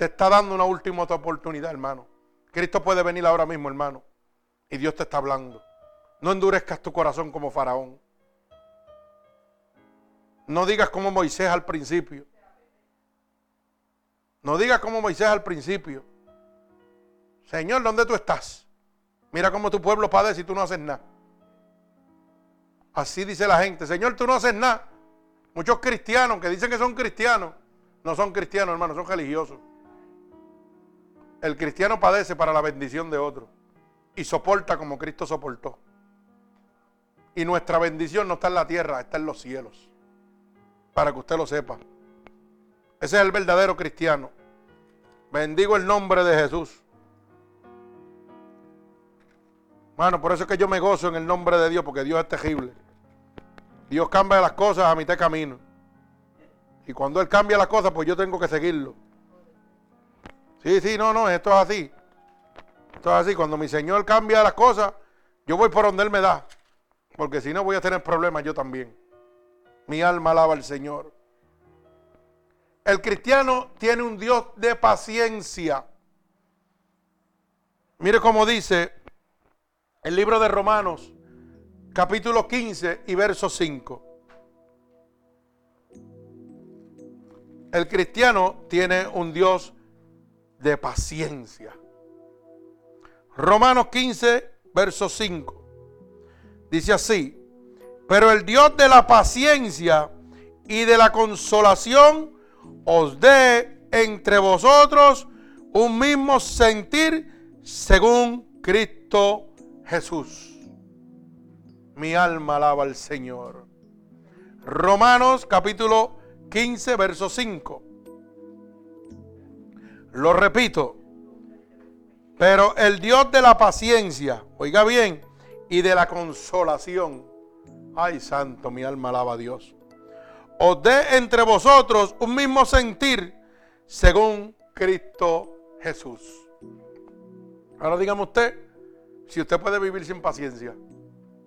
te está dando una última oportunidad, hermano. Cristo puede venir ahora mismo, hermano. Y Dios te está hablando. No endurezcas tu corazón como faraón. No digas como Moisés al principio. No digas como Moisés al principio. Señor, ¿dónde tú estás? Mira cómo tu pueblo padece y tú no haces nada. Así dice la gente. Señor, tú no haces nada. Muchos cristianos que dicen que son cristianos, no son cristianos, hermano, son religiosos. El cristiano padece para la bendición de otro y soporta como Cristo soportó. Y nuestra bendición no está en la tierra, está en los cielos. Para que usted lo sepa. Ese es el verdadero cristiano. Bendigo el nombre de Jesús. Bueno, por eso es que yo me gozo en el nombre de Dios, porque Dios es terrible. Dios cambia las cosas a mitad de camino. Y cuando Él cambia las cosas, pues yo tengo que seguirlo. Sí, sí, no, no, esto es así. Esto es así. Cuando mi Señor cambia las cosas, yo voy por donde Él me da. Porque si no voy a tener problemas yo también. Mi alma alaba al Señor. El cristiano tiene un Dios de paciencia. Mire cómo dice el libro de Romanos, capítulo 15 y verso 5. El cristiano tiene un Dios de paciencia. Romanos 15, verso 5. Dice así, pero el Dios de la paciencia y de la consolación os dé entre vosotros un mismo sentir según Cristo Jesús. Mi alma alaba al Señor. Romanos capítulo 15, verso 5. Lo repito. Pero el Dios de la paciencia, oiga bien, y de la consolación. Ay, santo, mi alma alaba a Dios. Os dé entre vosotros un mismo sentir según Cristo Jesús. Ahora dígame usted, si usted puede vivir sin paciencia.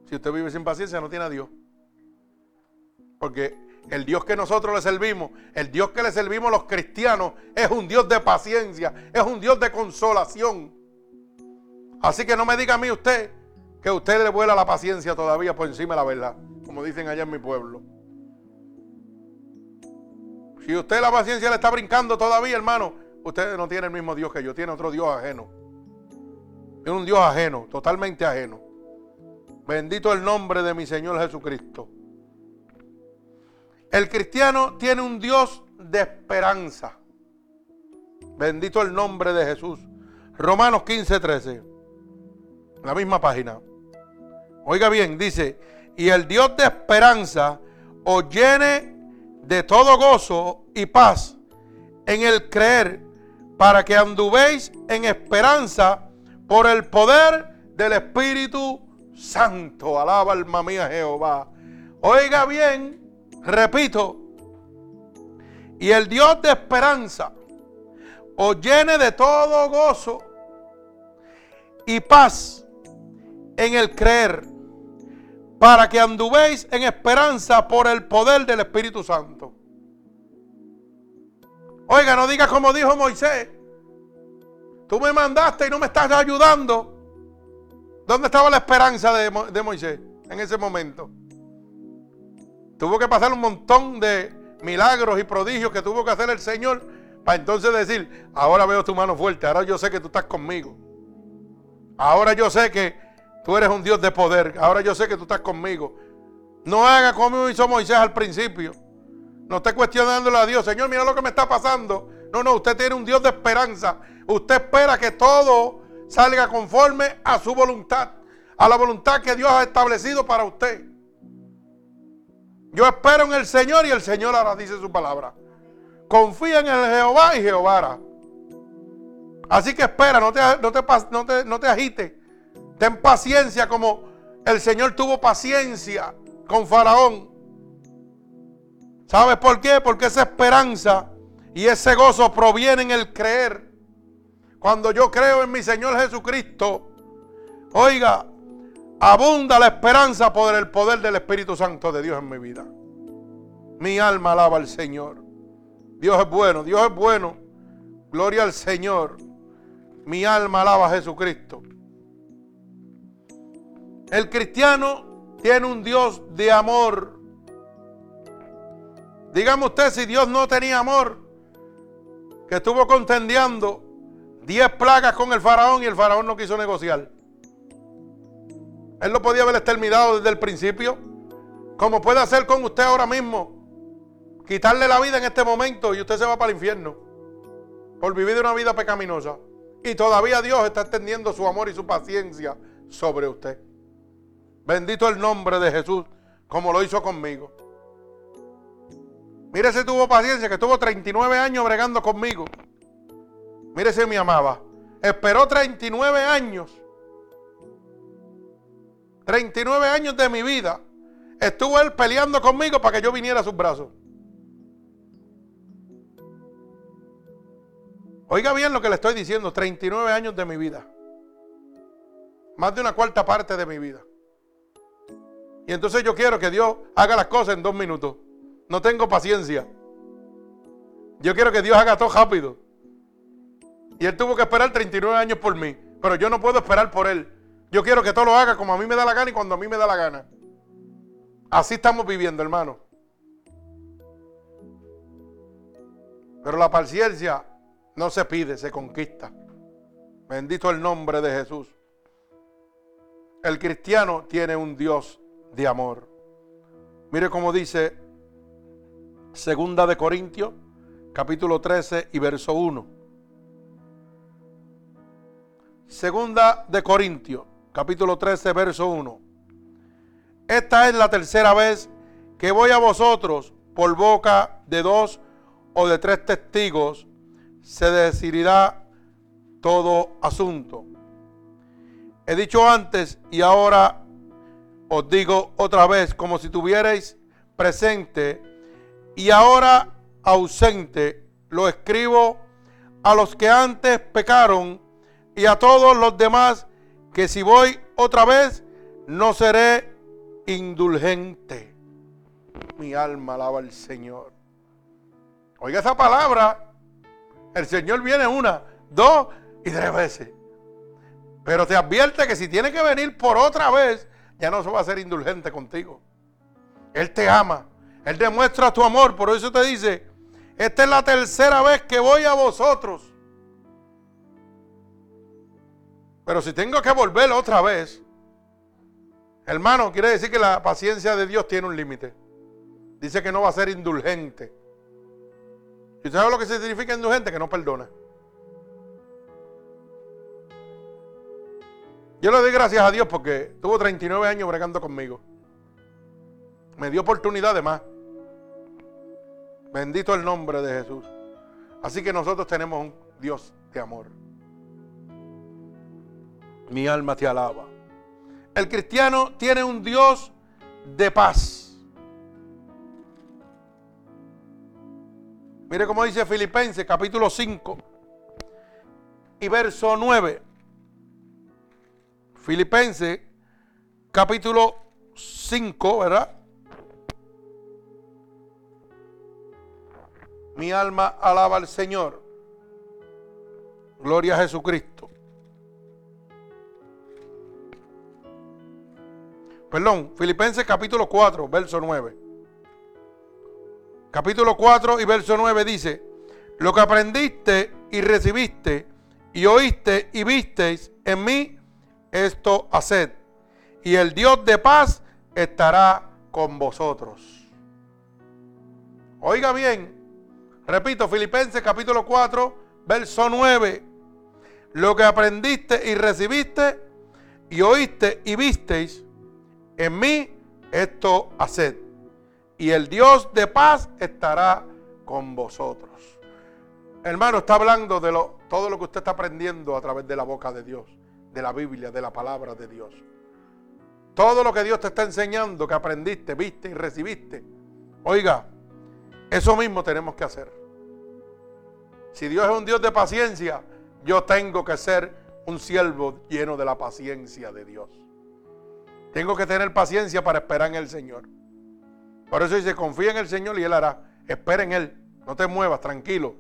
Si usted vive sin paciencia, no tiene a Dios. Porque el Dios que nosotros le servimos, el Dios que le servimos los cristianos, es un Dios de paciencia, es un Dios de consolación. Así que no me diga a mí usted que usted le vuela la paciencia todavía por encima de la verdad, como dicen allá en mi pueblo. Si usted la paciencia le está brincando todavía, hermano, usted no tiene el mismo Dios que yo, tiene otro Dios ajeno. Tiene un Dios ajeno, totalmente ajeno. Bendito el nombre de mi Señor Jesucristo. El cristiano tiene un Dios de esperanza. Bendito el nombre de Jesús. Romanos 15, 13. La misma página. Oiga bien, dice, y el Dios de esperanza os llene de todo gozo y paz en el creer, para que anduvéis en esperanza por el poder del Espíritu Santo. Alaba alma mía Jehová. Oiga bien, repito, y el Dios de esperanza os llene de todo gozo y paz en el creer, para que anduvéis en esperanza por el poder del Espíritu Santo. Oiga, no diga como dijo Moisés. Tú me mandaste y no me estás ayudando. ¿Dónde estaba la esperanza de, de Moisés en ese momento? Tuvo que pasar un montón de milagros y prodigios que tuvo que hacer el Señor para entonces decir, ahora veo tu mano fuerte, ahora yo sé que tú estás conmigo. Ahora yo sé que Tú eres un Dios de poder. Ahora yo sé que tú estás conmigo. No haga como hizo Moisés al principio. No esté cuestionándole a Dios. Señor, mira lo que me está pasando. No, no, usted tiene un Dios de esperanza. Usted espera que todo salga conforme a su voluntad. A la voluntad que Dios ha establecido para usted. Yo espero en el Señor y el Señor ahora dice su palabra. Confía en el Jehová y Jehová hará. Así que espera, no te, no te, no te, no te agites. Ten paciencia como el Señor tuvo paciencia con Faraón. ¿Sabes por qué? Porque esa esperanza y ese gozo proviene en el creer. Cuando yo creo en mi Señor Jesucristo, oiga, abunda la esperanza por el poder del Espíritu Santo de Dios en mi vida. Mi alma alaba al Señor. Dios es bueno, Dios es bueno. Gloria al Señor. Mi alma alaba a Jesucristo. El cristiano tiene un Dios de amor. Dígame usted si Dios no tenía amor, que estuvo contendiendo 10 plagas con el faraón y el faraón no quiso negociar. Él lo podía haber exterminado desde el principio, como puede hacer con usted ahora mismo. Quitarle la vida en este momento y usted se va para el infierno por vivir una vida pecaminosa. Y todavía Dios está extendiendo su amor y su paciencia sobre usted. Bendito el nombre de Jesús, como lo hizo conmigo. Mire si tuvo paciencia, que estuvo 39 años bregando conmigo. Mire si me amaba. Esperó 39 años. 39 años de mi vida. Estuvo él peleando conmigo para que yo viniera a sus brazos. Oiga bien lo que le estoy diciendo. 39 años de mi vida. Más de una cuarta parte de mi vida. Y entonces yo quiero que Dios haga las cosas en dos minutos. No tengo paciencia. Yo quiero que Dios haga todo rápido. Y Él tuvo que esperar 39 años por mí. Pero yo no puedo esperar por Él. Yo quiero que todo lo haga como a mí me da la gana y cuando a mí me da la gana. Así estamos viviendo, hermano. Pero la paciencia no se pide, se conquista. Bendito el nombre de Jesús. El cristiano tiene un Dios de amor. Mire cómo dice Segunda de Corintios, capítulo 13 y verso 1. Segunda de Corintios, capítulo 13, verso 1. Esta es la tercera vez que voy a vosotros por boca de dos o de tres testigos, se decidirá todo asunto. He dicho antes y ahora os digo otra vez, como si tuvierais presente y ahora ausente, lo escribo a los que antes pecaron y a todos los demás que si voy otra vez no seré indulgente. Mi alma alaba al Señor. Oiga esa palabra. El Señor viene una, dos y tres veces. Pero te advierte que si tiene que venir por otra vez, ya no se va a ser indulgente contigo. Él te ama. Él demuestra tu amor. Por eso te dice, esta es la tercera vez que voy a vosotros. Pero si tengo que volver otra vez, hermano, quiere decir que la paciencia de Dios tiene un límite. Dice que no va a ser indulgente. ¿Y usted sabe lo que significa indulgente? Que no perdona. Yo le doy gracias a Dios porque tuvo 39 años bregando conmigo. Me dio oportunidad de más. Bendito el nombre de Jesús. Así que nosotros tenemos un Dios de amor. Mi alma te alaba. El cristiano tiene un Dios de paz. Mire cómo dice Filipenses capítulo 5 y verso 9. Filipenses capítulo 5, ¿verdad? Mi alma alaba al Señor. Gloria a Jesucristo. Perdón, Filipenses capítulo 4, verso 9. Capítulo 4 y verso 9 dice, lo que aprendiste y recibiste y oíste y visteis en mí, esto haced, y el Dios de paz estará con vosotros. Oiga bien, repito, Filipenses capítulo 4, verso 9. Lo que aprendiste y recibiste y oíste y visteis, en mí esto haced. Y el Dios de paz estará con vosotros. Hermano, está hablando de todo lo que usted está aprendiendo a través de la boca de Dios de la Biblia, de la palabra de Dios. Todo lo que Dios te está enseñando, que aprendiste, viste y recibiste. Oiga, eso mismo tenemos que hacer. Si Dios es un Dios de paciencia, yo tengo que ser un siervo lleno de la paciencia de Dios. Tengo que tener paciencia para esperar en el Señor. Por eso dice, confía en el Señor y Él hará. Espera en Él. No te muevas, tranquilo.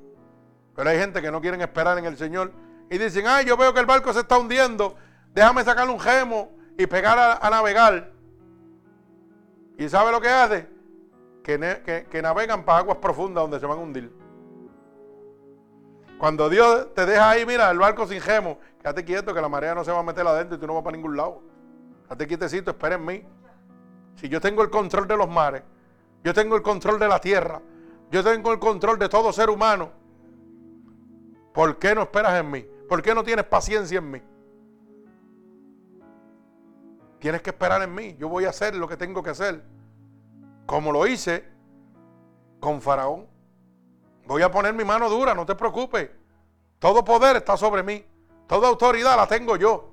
Pero hay gente que no quieren esperar en el Señor y dicen, ay, yo veo que el barco se está hundiendo, déjame sacarle un gemo y pegar a, navegar. ¿Y sabe lo que hace? Que, que navegan para aguas profundas donde se van a hundir. Cuando Dios te deja ahí, mira, el barco sin gemo, quédate quieto que la marea no se va a meter adentro y tú no vas para ningún lado. Quédate quietecito, espera en mí. Si yo tengo el control de los mares, yo tengo el control de la tierra, yo tengo el control de todo ser humano, ¿por qué no esperas en mí? ¿Por qué no tienes paciencia en mí? Tienes que esperar en mí. Yo voy a hacer lo que tengo que hacer. Como lo hice con Faraón. Voy a poner mi mano dura, no te preocupes. Todo poder está sobre mí. Toda autoridad la tengo yo.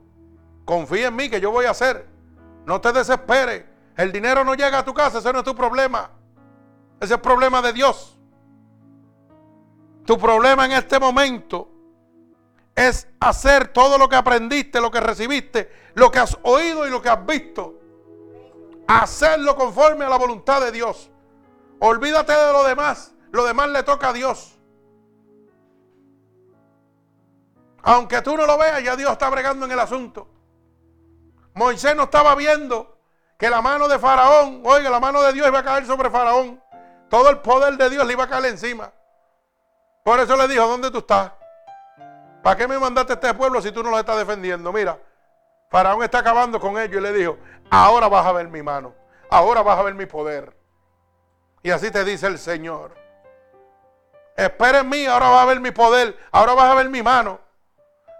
Confía en mí que yo voy a hacer. No te desesperes. El dinero no llega a tu casa, ese no es tu problema. Ese es problema de Dios. Tu problema en este momento es hacer todo lo que aprendiste, lo que recibiste, lo que has oído y lo que has visto. Hacerlo conforme a la voluntad de Dios. Olvídate de lo demás. Lo demás le toca a Dios. Aunque tú no lo veas, ya Dios está bregando en el asunto. Moisés no estaba viendo que la mano de Faraón, oiga, la mano de Dios iba a caer sobre Faraón. Todo el poder de Dios le iba a caer encima. Por eso le dijo, ¿dónde tú estás? ¿Para qué me mandaste a este pueblo si tú no lo estás defendiendo? Mira, Faraón está acabando con ellos y le dijo, ahora vas a ver mi mano, ahora vas a ver mi poder. Y así te dice el Señor. Espera en mí, ahora vas a ver mi poder, ahora vas a ver mi mano.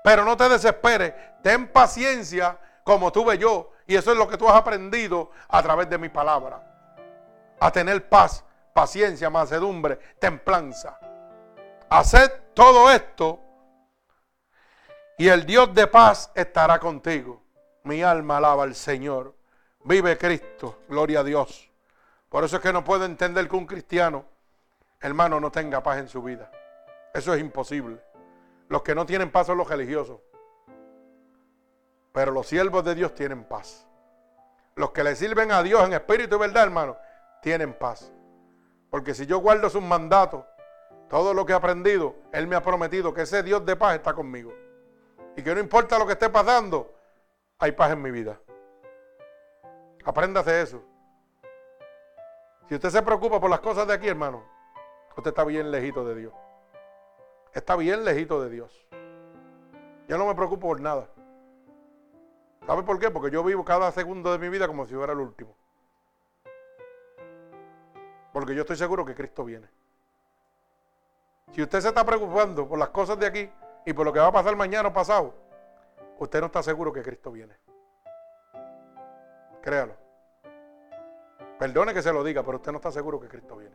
Pero no te desesperes, ten paciencia como tuve yo. Y eso es lo que tú has aprendido a través de mi palabra. A tener paz, paciencia, mansedumbre, templanza. Haced todo esto y el Dios de paz estará contigo. Mi alma alaba al Señor. Vive Cristo, gloria a Dios. Por eso es que no puedo entender que un cristiano, hermano, no tenga paz en su vida. Eso es imposible. Los que no tienen paz son los religiosos. Pero los siervos de Dios tienen paz. Los que le sirven a Dios en espíritu y verdad, hermano, tienen paz. Porque si yo guardo sus mandatos, todo lo que he aprendido, Él me ha prometido que ese Dios de paz está conmigo. Y que no importa lo que esté pasando, hay paz en mi vida. Apréndase eso. Si usted se preocupa por las cosas de aquí, hermano, usted está bien lejito de Dios. Está bien lejito de Dios. Yo no me preocupo por nada. ¿Sabe por qué? Porque yo vivo cada segundo de mi vida como si fuera el último. Porque yo estoy seguro que Cristo viene. Si usted se está preocupando por las cosas de aquí, y por lo que va a pasar mañana o pasado, usted no está seguro que Cristo viene. Créalo. Perdone que se lo diga, pero usted no está seguro que Cristo viene.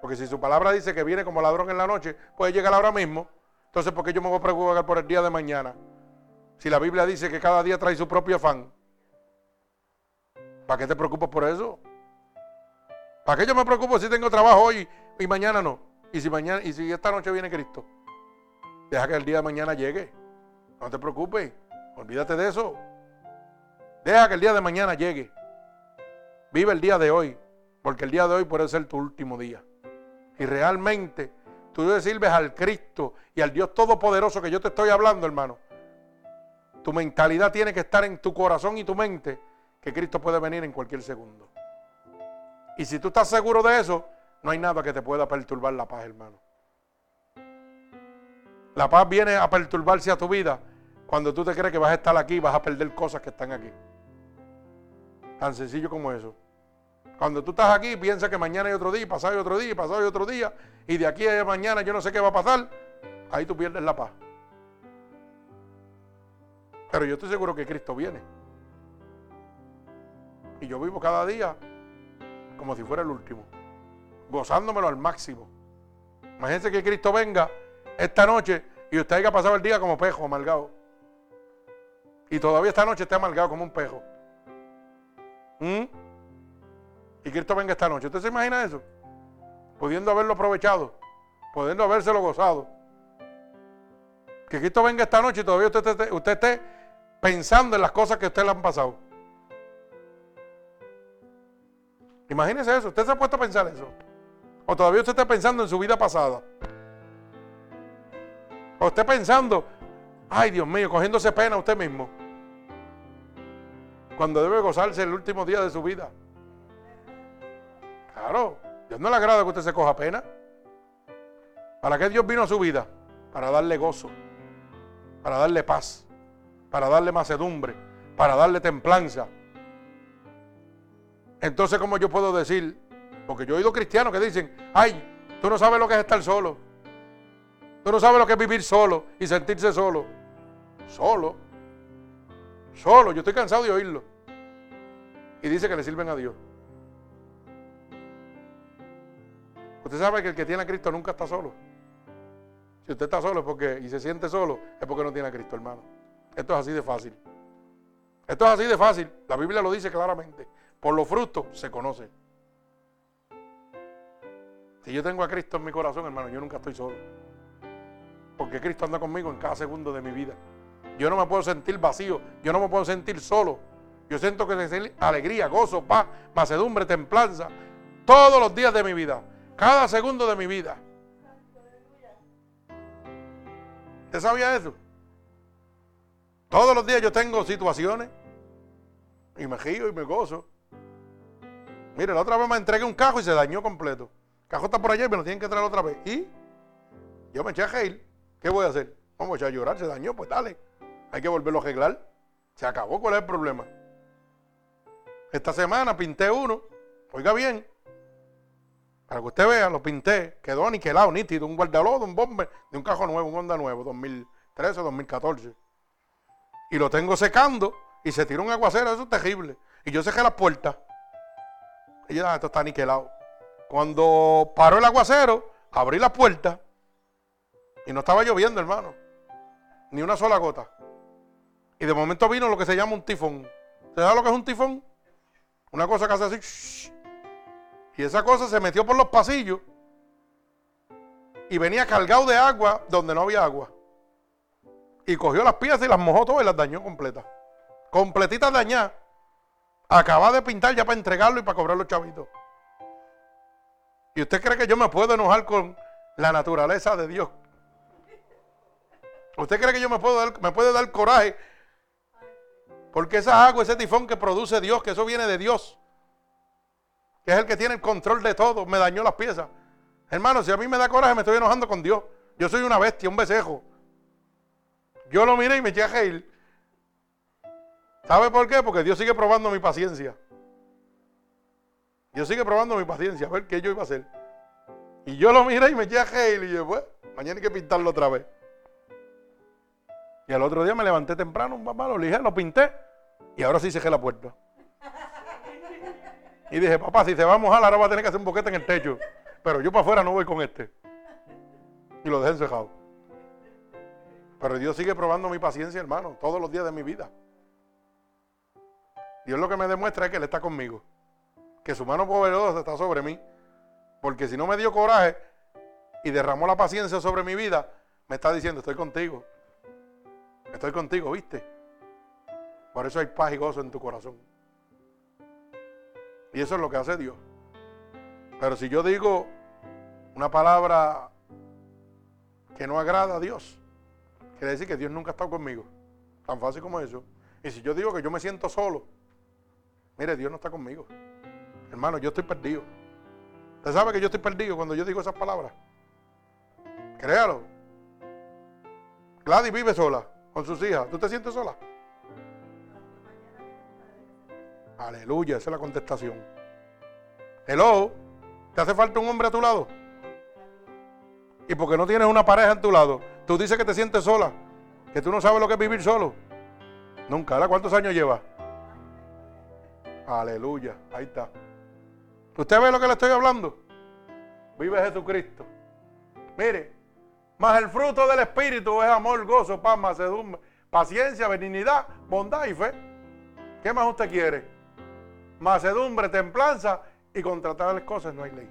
Porque si su palabra dice que viene como ladrón en la noche, puede llegar ahora mismo. Entonces, ¿por qué yo me voy a preocupar por el día de mañana? Si la Biblia dice que cada día trae su propio afán. ¿Para qué te preocupas por eso? ¿Para qué yo me preocupo si tengo trabajo hoy y mañana no? Y si mañana y si esta noche viene Cristo. Deja que el día de mañana llegue. No te preocupes. Olvídate de eso. Deja que el día de mañana llegue. Vive el día de hoy. Porque el día de hoy puede ser tu último día. Y realmente tú le sirves al Cristo y al Dios Todopoderoso que yo te estoy hablando, hermano. Tu mentalidad tiene que estar en tu corazón y tu mente que Cristo puede venir en cualquier segundo. Y si tú estás seguro de eso, no hay nada que te pueda perturbar la paz, hermano. La paz viene a perturbarse a tu vida cuando tú te crees que vas a estar aquí vas a perder cosas que están aquí. Tan sencillo como eso. Cuando tú estás aquí, piensas que mañana hay otro día, pasado hay otro día, pasado hay otro día, y de aquí a mañana yo no sé qué va a pasar, ahí tú pierdes la paz. Pero yo estoy seguro que Cristo viene. Y yo vivo cada día como si fuera el último, gozándomelo al máximo. Imagínense que Cristo venga esta noche y usted haya pasado el día como pejo amargado. Y todavía esta noche está amargado como un pejo. ¿Mm? Y Cristo venga esta noche. ¿Usted se imagina eso? Pudiendo haberlo aprovechado, pudiendo habérselo gozado. Que Cristo venga esta noche y todavía usted, usted esté pensando en las cosas que a usted le han pasado. Imagínese eso. ¿Usted se ha puesto a pensar eso? O todavía usted está pensando en su vida pasada. O usted pensando, ay Dios mío, cogiéndose pena usted mismo. cuando debe gozarse el último día de su vida. Claro, Dios no le agrada que usted se coja pena. ¿Para qué Dios vino a su vida? Para darle gozo, para darle paz, para darle macedumbre, para darle templanza. Entonces, ¿cómo yo puedo decir? Porque yo he oído cristianos que dicen, ay, tú no sabes lo que es estar solo. Tú no sabes lo que es vivir solo y sentirse solo. Solo. Solo. Yo estoy cansado de oírlo. Y dice que le sirven a Dios. Usted sabe que el que tiene a Cristo nunca está solo. Si usted está solo es porque, y se siente solo, es porque no tiene a Cristo, hermano. Esto es así de fácil. Esto es así de fácil. La Biblia lo dice claramente. Por los frutos se conoce. Si yo tengo a Cristo en mi corazón, hermano, yo nunca estoy solo. Porque Cristo anda conmigo en cada segundo de mi vida. Yo no me puedo sentir vacío, yo no me puedo sentir solo. Yo siento que es alegría, gozo, paz, macedumbre, templanza, todos los días de mi vida, cada segundo de mi vida. ¿Usted sabía eso? Todos los días yo tengo situaciones y me giro y me gozo. Mire, la otra vez me entregué un cajo y se dañó completo. El cajo está por allá y me lo tienen que traer otra vez. Y yo me eché a reír. ¿Qué voy a hacer? Vamos a llorar, se dañó, pues dale. Hay que volverlo a arreglar. Se acabó, ¿cuál es el problema? Esta semana pinté uno, oiga bien, para que usted vea, lo pinté, quedó aniquilado, nítido, un guardalodo, un bomber, de un cajo nuevo, un Honda nuevo, 2013, 2014. Y lo tengo secando y se tiró un aguacero, eso es terrible. Y yo cerré la puerta. Y yo, ah, esto está aniquilado. Cuando paró el aguacero, abrí la puerta y no estaba lloviendo, hermano. Ni una sola gota. Y de momento vino lo que se llama un tifón. ¿Se sabe lo que es un tifón? Una cosa que hace así. Y esa cosa se metió por los pasillos. Y venía cargado de agua donde no había agua. Y cogió las piezas y las mojó todas y las dañó completas. Completitas dañadas. Acaba de pintar ya para entregarlo y para cobrar los chavitos. ¿Y usted cree que yo me puedo enojar con la naturaleza de Dios? ¿Usted cree que yo me puedo dar, me puede dar coraje? Porque esa agua, ese tifón que produce Dios, que eso viene de Dios, que es el que tiene el control de todo, me dañó las piezas. Hermano, si a mí me da coraje, me estoy enojando con Dios. Yo soy una bestia, un besejo. Yo lo miré y me eché a reír. ¿Sabe por qué? Porque Dios sigue probando mi paciencia. Dios sigue probando mi paciencia, a ver qué yo iba a hacer. Y yo lo miré y me eché a reír y dije, pues, mañana hay que pintarlo otra vez. Y al otro día me levanté temprano, papá, lo lijé, lo pinté y ahora sí cerré la puerta. Y dije, papá, si se va a mojar, ahora va a tener que hacer un boquete en el techo. Pero yo para afuera no voy con este. Y lo dejé encejado. Pero Dios sigue probando mi paciencia, hermano, todos los días de mi vida. Dios lo que me demuestra es que Él está conmigo. Que su mano poderosa está sobre mí. Porque si no me dio coraje y derramó la paciencia sobre mi vida, me está diciendo, estoy contigo. Estoy contigo, ¿viste? Por eso hay paz y gozo en tu corazón. Y eso es lo que hace Dios. Pero si yo digo una palabra que no agrada a Dios, quiere decir que Dios nunca ha estado conmigo. Tan fácil como eso. Y si yo digo que yo me siento solo, mire, Dios no está conmigo. Hermano, yo estoy perdido. ¿Usted sabe que yo estoy perdido cuando yo digo esas palabras? Créalo. Gladys vive sola con sus hijas. ¿Tú te sientes sola? Aleluya, esa es la contestación. Hello, ¿te hace falta un hombre a tu lado? Y porque no tienes una pareja a tu lado, tú dices que te sientes sola, que tú no sabes lo que es vivir solo. Nunca, ¿verdad? ¿Cuántos años llevas? Aleluya, ahí está. ¿Usted ve lo que le estoy hablando? Vive Jesucristo. Mire, más el fruto del Espíritu es amor, gozo, paz, macedumbre, paciencia, benignidad, bondad y fe. ¿Qué más usted quiere? Macedumbre, templanza y contra tales cosas no hay ley.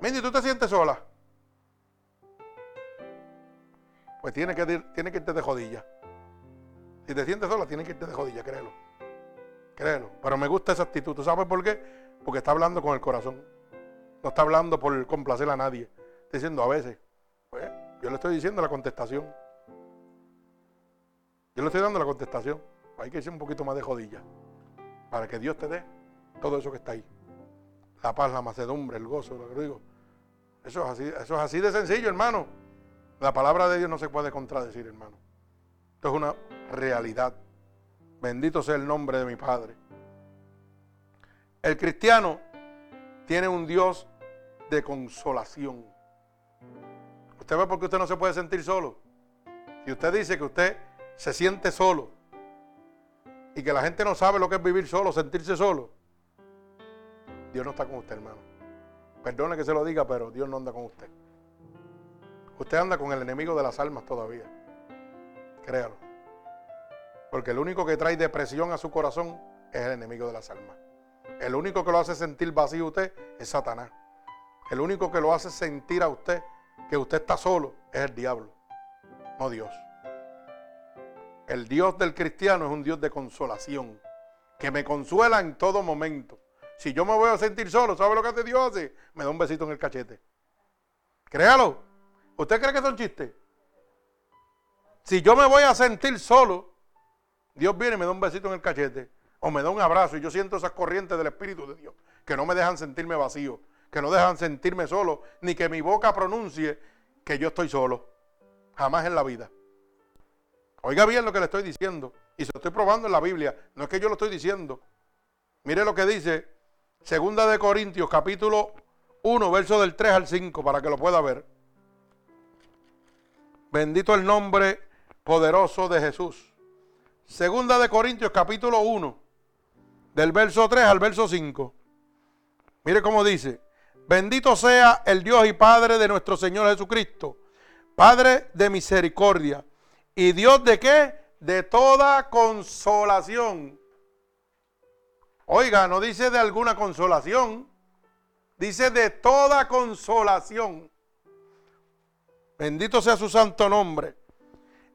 Mindy, ¿tú te sientes sola? Pues tiene que, tiene que irte de jodilla. Si te sientes sola, tiene que irte de jodilla, créelo. Créelo. Pero me gusta esa actitud. ¿Tú sabes por qué? Porque está hablando con el corazón. No está hablando por complacer a nadie diciendo a veces. Pues, yo le estoy diciendo la contestación. Yo le estoy dando la contestación. Hay que hacer un poquito más de jodilla. Para que Dios te dé todo eso que está ahí. La paz, la macedumbre, el gozo, lo que digo. Eso es así, eso es así de sencillo, hermano. La palabra de Dios no se puede contradecir, hermano. Esto es una realidad. Bendito sea el nombre de mi Padre. El cristiano tiene un Dios de consolación. ¿Usted ve por qué usted no se puede sentir solo? Si usted dice que usted se siente solo y que la gente no sabe lo que es vivir solo, sentirse solo, Dios no está con usted, hermano. Perdone que se lo diga, pero Dios no anda con usted. Usted anda con el enemigo de las almas todavía. Créalo. Porque el único que trae depresión a su corazón es el enemigo de las almas. El único que lo hace sentir vacío a usted es Satanás. El único que lo hace sentir a usted que usted está solo es el diablo, no Dios. El Dios del cristiano es un Dios de consolación, que me consuela en todo momento. Si yo me voy a sentir solo, ¿sabe lo que hace Dios? Me da un besito en el cachete. Créalo. ¿Usted cree que son chistes? Si yo me voy a sentir solo, Dios viene y me da un besito en el cachete. O me da un abrazo y yo siento esas corrientes del Espíritu de Dios que no me dejan sentirme vacío, que no dejan sentirme solo, ni que mi boca pronuncie que yo estoy solo. Jamás en la vida. Oiga bien lo que le estoy diciendo. Y se lo estoy probando en la Biblia. No es que yo lo estoy diciendo. Mire lo que dice Segunda de Corintios, capítulo 1, verso del 3 al 5, para que lo pueda ver. Bendito el nombre poderoso de Jesús. Segunda de Corintios, capítulo 1, del verso 3 al verso 5. Mire cómo dice, bendito sea el Dios y Padre de nuestro Señor Jesucristo, Padre de misericordia y Dios de qué? De toda consolación. Oiga, no dice de alguna consolación, dice de toda consolación. Bendito sea su santo nombre,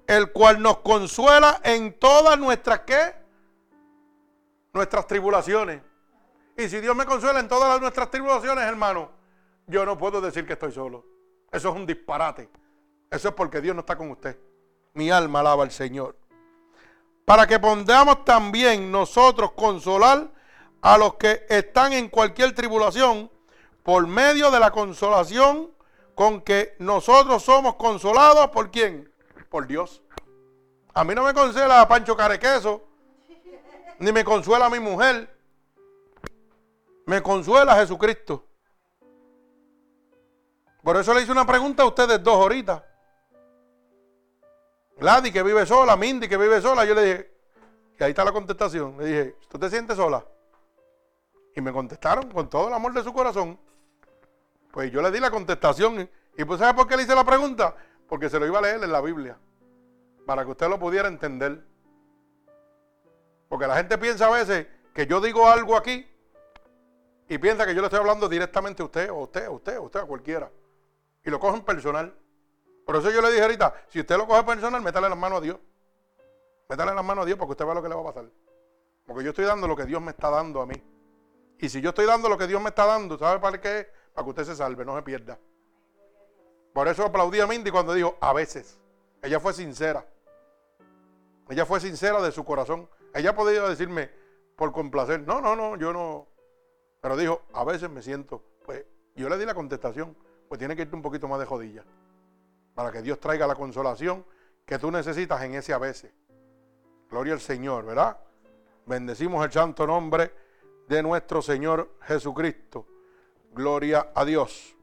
el cual nos consuela en todas nuestras qué? Nuestras tribulaciones. Y si Dios me consuela en todas nuestras tribulaciones, hermano, yo no puedo decir que estoy solo. Eso es un disparate. Eso es porque Dios no está con usted. Mi alma alaba al Señor. Para que podamos también nosotros consolar a los que están en cualquier tribulación por medio de la consolación con que nosotros somos consolados por quién? Por Dios. A mí no me consuela a Pancho Carequeso, ni me consuela a mi mujer, me consuela Jesucristo. Por eso le hice una pregunta a ustedes dos ahorita. Gladys que vive sola, Mindy que vive sola. Yo le dije, y ahí está la contestación. Le dije, ¿tú te sientes sola? Y me contestaron con todo el amor de su corazón. Pues yo le di la contestación. Y pues ¿sabe por qué le hice la pregunta? Porque se lo iba a leer en la Biblia. Para que usted lo pudiera entender. Porque la gente piensa a veces que yo digo algo aquí y piensa que yo le estoy hablando directamente a usted, o a usted, a usted, a usted, a cualquiera. Y lo cogen personal. Por eso yo le dije ahorita, si usted lo coge personal, métale las manos a Dios. Métale las manos a Dios porque usted vea lo que le va a pasar. Porque yo estoy dando lo que Dios me está dando a mí. Y si yo estoy dando lo que Dios me está dando, ¿sabe para qué? Para que usted se salve, no se pierda. Por eso aplaudí a Mindy cuando dijo, a veces. Ella fue sincera. Ella fue sincera de su corazón. Ella podía decirme por complacer, no, no, no, yo no, pero dijo, a veces me siento, pues yo le di la contestación, pues tiene que irte un poquito más de jodilla, para que Dios traiga la consolación que tú necesitas en ese a veces. Gloria al Señor, ¿verdad? Bendecimos el santo nombre de nuestro Señor Jesucristo. Gloria a Dios.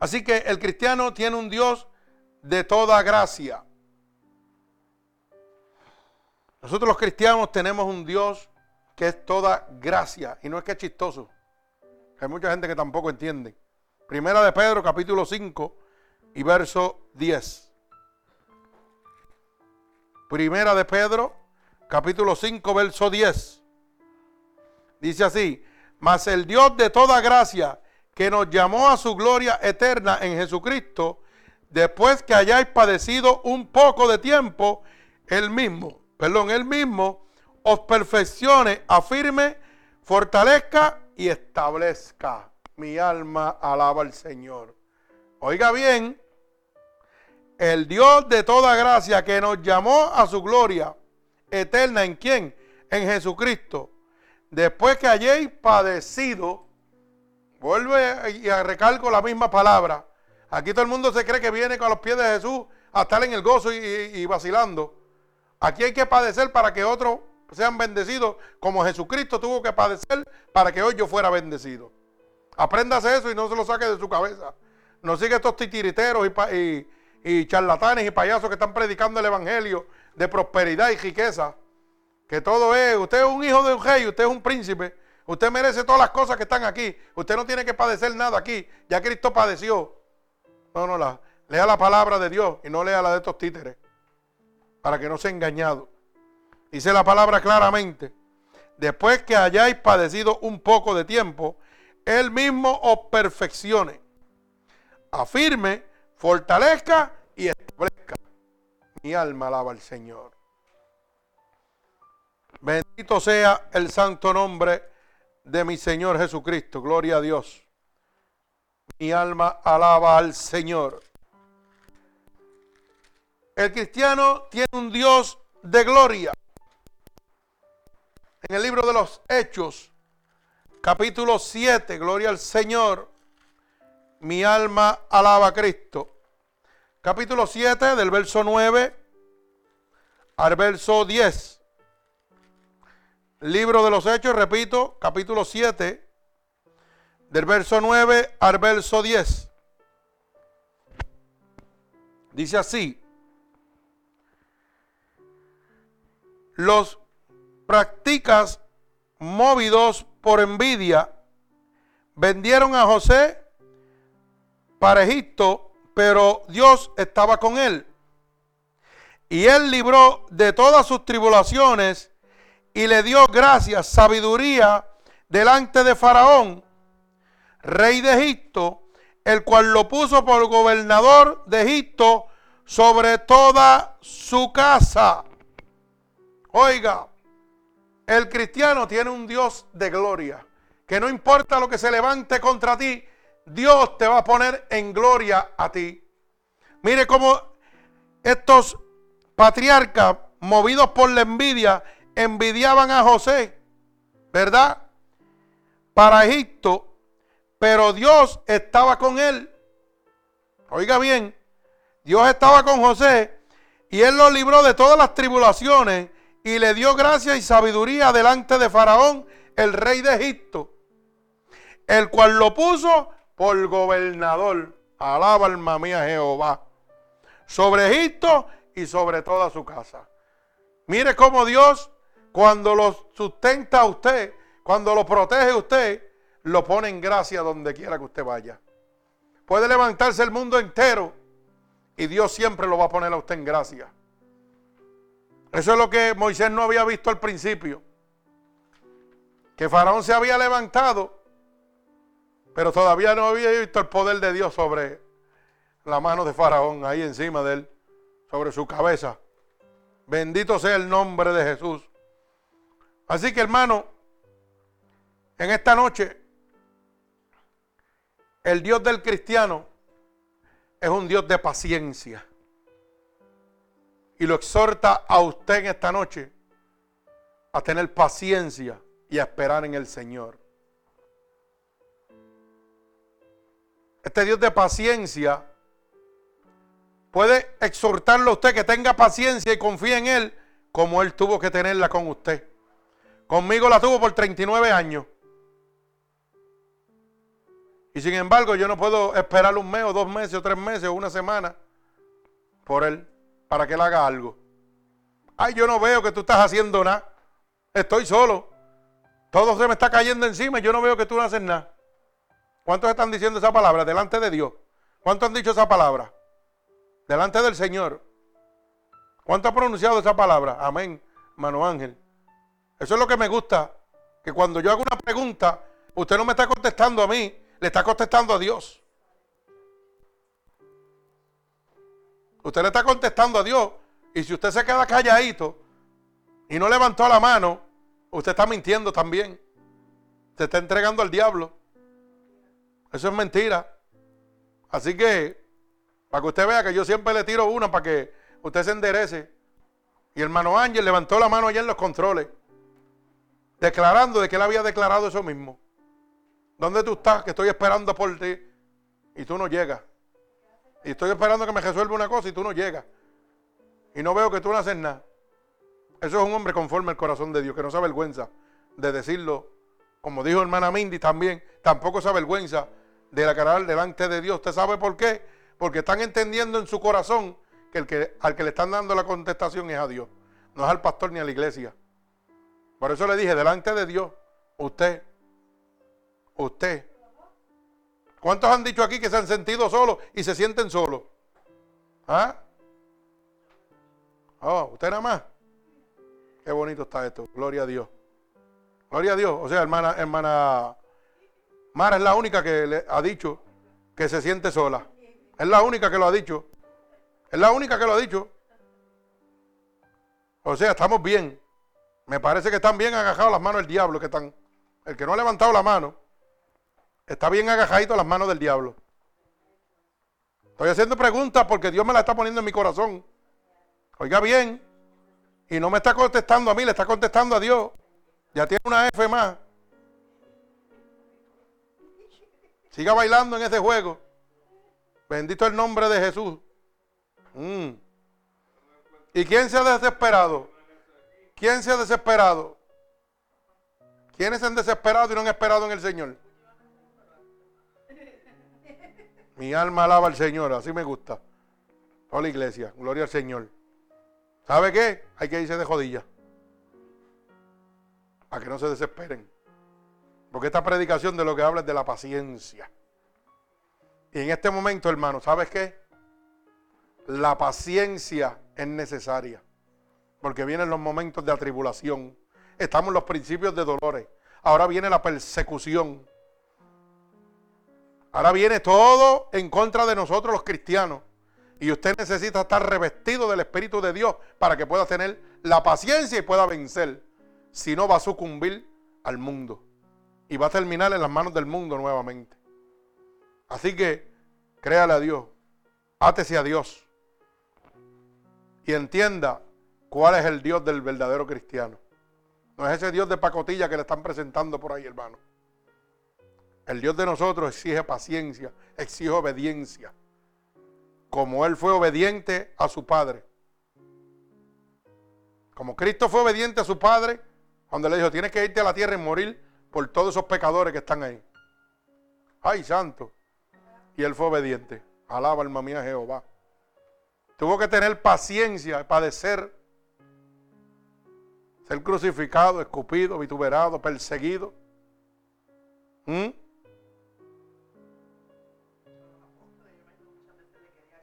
Así que el cristiano tiene un Dios de toda gracia. Nosotros los cristianos tenemos un Dios que es toda gracia. Y no es que es chistoso. Hay mucha gente que tampoco entiende. Primera de Pedro, capítulo 5 y verso 10. Primera de Pedro, capítulo 5, verso 10. Dice así, mas el Dios de toda gracia, que nos llamó a su gloria eterna en Jesucristo, después que hayáis padecido un poco de tiempo, él mismo, perdón, él mismo os perfeccione, afirme, fortalezca y establezca. Mi alma alaba al Señor. Oiga bien, el Dios de toda gracia que nos llamó a su gloria eterna. ¿En quién? En Jesucristo. Después que hayáis padecido, vuelve y recalco la misma palabra. Aquí todo el mundo se cree que viene con los pies de Jesús a estar en el gozo y, vacilando. Aquí hay que padecer para que otros sean bendecidos, como Jesucristo tuvo que padecer para que hoy yo fuera bendecido. Apréndase eso y no se lo saque de su cabeza. No sigue estos titiriteros y charlatanes y payasos que están predicando el evangelio de prosperidad y riqueza. Que todo es, usted es un hijo de un rey, usted es un príncipe, usted merece todas las cosas que están aquí. Usted no tiene que padecer nada aquí. Ya Cristo padeció. No, no, la, lea la palabra de Dios y no lea la de estos títeres. Para que no sea engañado. Dice la palabra claramente. Después que hayáis padecido un poco de tiempo, Él mismo os perfeccione. Afirme fortalezca y establezca. Mi alma alaba al Señor. Bendito sea el santo nombre de mi Señor Jesucristo. Gloria a Dios. Mi alma alaba al Señor. El cristiano tiene un Dios de gloria. En el libro de los Hechos, capítulo 7, gloria al Señor. Mi alma alaba a Cristo capítulo 7, del verso 9 al verso 10. Libro de los Hechos, repito, capítulo 7, del verso 9 al verso 10. Dice así, los practicas movidos por envidia vendieron a José para Egipto pero Dios estaba con él. Y él libró de todas sus tribulaciones y le dio gracias, sabiduría delante de Faraón, rey de Egipto, el cual lo puso por gobernador de Egipto sobre toda su casa. Oiga, el cristiano tiene un Dios de gloria, que no importa lo que se levante contra ti, Dios te va a poner en gloria a ti. Mire cómo estos patriarcas, movidos por la envidia, envidiaban a José, ¿verdad? Para Egipto, pero Dios estaba con él. Oiga bien, Dios estaba con José y él lo libró de todas las tribulaciones y le dio gracia y sabiduría delante de Faraón, el rey de Egipto, el cual lo puso por gobernador. Alaba alma mía Jehová. Sobre Egipto y sobre toda su casa. Mire cómo Dios, cuando lo sustenta a usted, cuando lo protege a usted, lo pone en gracia donde quiera que usted vaya. Puede levantarse el mundo entero y Dios siempre lo va a poner a usted en gracia. Eso es lo que Moisés no había visto al principio. Que Faraón se había levantado pero todavía no había visto el poder de Dios sobre la mano de Faraón, ahí encima de él, sobre su cabeza. Bendito sea el nombre de Jesús. Así que hermano, en esta noche, el Dios del cristiano es un Dios de paciencia. Y lo exhorta a usted en esta noche a tener paciencia y a esperar en el Señor. este Dios de paciencia, puede exhortarlo a usted que tenga paciencia y confíe en Él como Él tuvo que tenerla con usted. Conmigo la tuvo por 39 años. Y sin embargo yo no puedo esperar un mes o dos meses o tres meses o una semana por Él para que Él haga algo. Ay, yo no veo que tú estás haciendo nada. Estoy solo. Todo se me está cayendo encima y yo no veo que tú no haces nada. ¿Cuántos están diciendo esa palabra delante de Dios? ¿Cuántos han dicho esa palabra? Delante del Señor. ¿Cuántos han pronunciado esa palabra? Amén, mano ángel. Eso es lo que me gusta. Que cuando yo hago una pregunta, usted no me está contestando a mí, le está contestando a Dios. Usted le está contestando a Dios. Y si usted se queda calladito y no levantó la mano, usted está mintiendo también. Se está entregando al diablo. Eso es mentira. Así que, para que usted vea que yo siempre le tiro una para que usted se enderece. Y el hermano Ángel levantó la mano allá en los controles, declarando de que él había declarado eso mismo. ¿Dónde tú estás? Que estoy esperando por ti y tú no llegas. Y estoy esperando que me resuelva una cosa y tú no llegas. Y no veo que tú no haces nada. Eso es un hombre conforme al corazón de Dios, que no se avergüenza de decirlo. Como dijo hermana Mindy también, tampoco se avergüenza de declarar delante de Dios. ¿Usted sabe por qué? Porque están entendiendo en su corazón que, el que al que le están dando la contestación es a Dios, no es al pastor ni a la iglesia. Por eso le dije, delante de Dios, usted, usted. ¿Cuántos han dicho aquí que se han sentido solos y se sienten solos? ¿Ah? Oh, usted nada más. Qué bonito está esto. Gloria a Dios. Gloria a Dios. O sea, hermana, hermana Mara es la única que le ha dicho que se siente sola. Es la única que lo ha dicho. Es la única que lo ha dicho. O sea, estamos bien. Me parece que están bien agajados las manos del diablo. Que están, el que no ha levantado la mano está bien agajadito las manos del diablo. Estoy haciendo preguntas porque Dios me la está poniendo en mi corazón. Oiga bien. Y no me está contestando a mí, le está contestando a Dios. Ya tiene una F más. Siga bailando en ese juego. Bendito el nombre de Jesús. Mm. ¿Y quién se ha desesperado? ¿Quién se ha desesperado? ¿Quiénes se han desesperado y no han esperado en el Señor? Mi alma alaba al Señor, así me gusta. Toda la iglesia, gloria al Señor. ¿Sabe qué? Hay que irse de jodilla. Para que no se desesperen. Porque esta predicación de lo que habla es de la paciencia. Y en este momento, hermano, ¿sabes qué? La paciencia es necesaria. Porque vienen los momentos de atribulación. Estamos en los principios de dolores. Ahora viene la persecución. Ahora viene todo en contra de nosotros los cristianos. Y usted necesita estar revestido del Espíritu de Dios para que pueda tener la paciencia y pueda vencer. Si no, va a sucumbir al mundo. Y va a terminar en las manos del mundo nuevamente. Así que créale a Dios. Átese a Dios. Y entienda cuál es el Dios del verdadero cristiano. No es ese Dios de pacotilla que le están presentando por ahí, hermano. El Dios de nosotros exige paciencia, exige obediencia como Él fue obediente a su Padre. Como Cristo fue obediente a su Padre, cuando le dijo, tienes que irte a la tierra y morir por todos esos pecadores que están ahí. Ay, santo. Y Él fue obediente. Alaba alma mía Jehová. Tuvo que tener paciencia, padecer, ser crucificado, escupido, vituperado, perseguido. ¿Mm?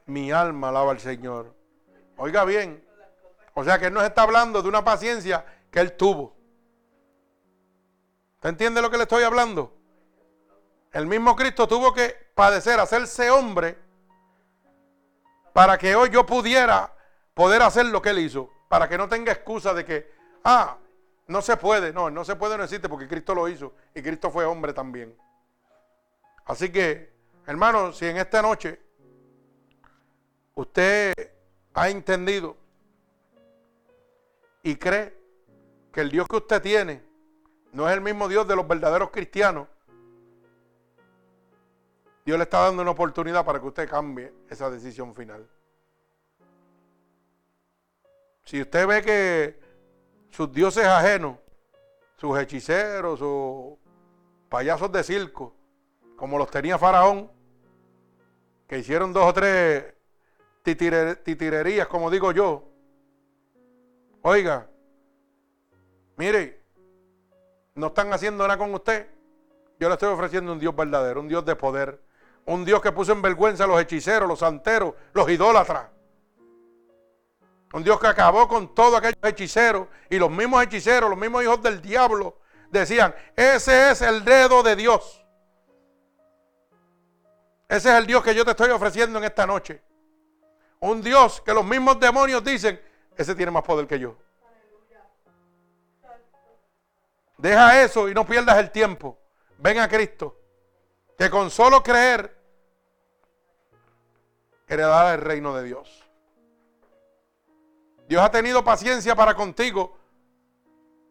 mi alma alaba al Señor. Oiga bien. O sea que Él nos está hablando de una paciencia que Él tuvo. ¿Usted entiende lo que le estoy hablando? El mismo Cristo tuvo que padecer, hacerse hombre, para que hoy yo pudiera poder hacer lo que Él hizo. Para que no tenga excusa de que, ah, no se puede. No, no se puede, no existe, porque Cristo lo hizo. Y Cristo fue hombre también. Así que, hermano, si en esta noche usted ha entendido y cree que el Dios que usted tiene no es el mismo Dios de los verdaderos cristianos, Dios le está dando una oportunidad para que usted cambie esa decisión final. Si usted ve que sus dioses ajenos, sus hechiceros, sus payasos de circo, como los tenía Faraón, que hicieron dos o tres titirerías, como digo yo. Oiga, mire, no están haciendo nada con usted. Yo le estoy ofreciendo un Dios verdadero, un Dios de poder, un Dios que puso en vergüenza a los hechiceros, los santeros, los idólatras. Un Dios que acabó con todos aquellos hechiceros y los mismos hechiceros, los mismos hijos del diablo, decían, ese es el dedo de Dios. Ese es el Dios que yo te estoy ofreciendo en esta noche. Un Dios que los mismos demonios dicen, ese tiene más poder que yo. Deja eso y no pierdas el tiempo. Ven a Cristo. Que con solo creer heredar el reino de Dios. Dios ha tenido paciencia para contigo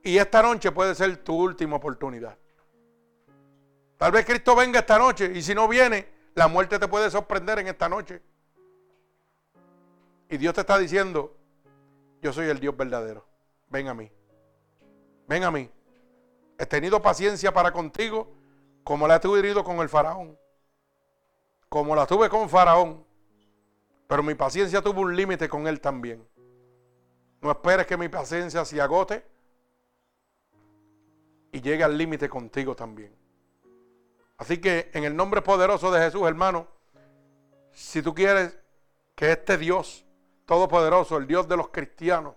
y esta noche puede ser tu última oportunidad. Tal vez Cristo venga esta noche y si no viene, la muerte te puede sorprender en esta noche. Y Dios te está diciendo, yo soy el Dios verdadero. Ven a mí. Ven a mí. He tenido paciencia para contigo como la he tenido con el faraón. Como la tuve con faraón. Pero mi paciencia tuvo un límite con él también. No esperes que mi paciencia se agote y llegue al límite contigo también. Así que en el nombre poderoso de Jesús, hermano, si tú quieres que este Dios todopoderoso, el Dios de los cristianos,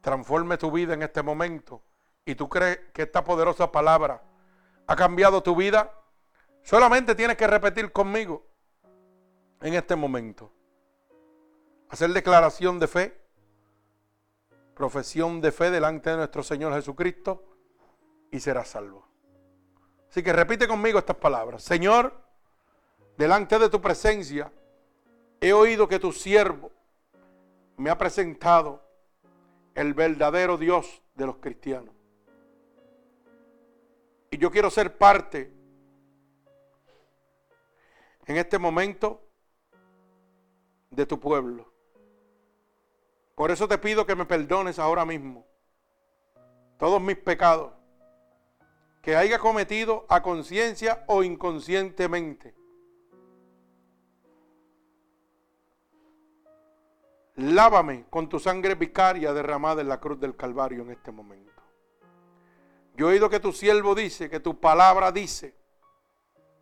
transforme tu vida en este momento y tú crees que esta poderosa palabra ha cambiado tu vida, solamente tienes que repetir conmigo en este momento. Hacer declaración de fe, profesión de fe delante de nuestro Señor Jesucristo y serás salvo. Así que repite conmigo estas palabras. Señor, delante de tu presencia, he oído que tu siervo me ha presentado el verdadero Dios de los cristianos. Y yo quiero ser parte en este momento de tu pueblo. Por eso te pido que me perdones ahora mismo todos mis pecados que haya cometido a conciencia o inconscientemente. Lávame con tu sangre vicaria derramada en la cruz del Calvario en este momento. Yo he oído que tu siervo dice, que tu palabra dice,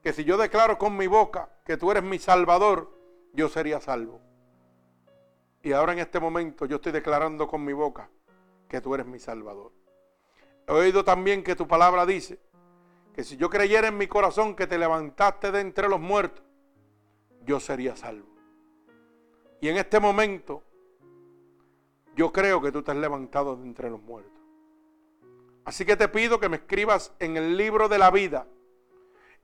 que si yo declaro con mi boca que tú eres mi salvador, yo sería salvo. Y ahora en este momento yo estoy declarando con mi boca que tú eres mi salvador. He oído también que tu palabra dice que si yo creyera en mi corazón que te levantaste de entre los muertos, yo sería salvo. Y en este momento yo creo que tú te has levantado de entre los muertos. Así que te pido que me escribas en el libro de la vida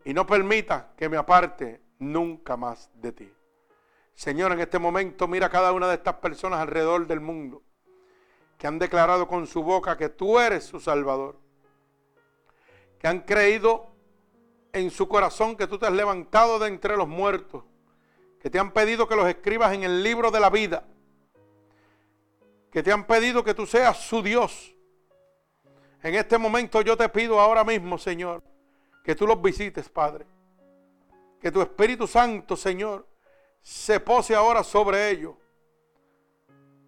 y no permita que me aparte nunca más de ti. Señor, en este momento mira a cada una de estas personas alrededor del mundo que han declarado con su boca que tú eres su Salvador, que han creído en su corazón que tú te has levantado de entre los muertos, que te han pedido que los escribas en el libro de la vida que te han pedido que tú seas su Dios. En este momento yo te pido ahora mismo, Señor, que tú los visites, Padre. Que tu Espíritu Santo, Señor, se pose ahora sobre ellos.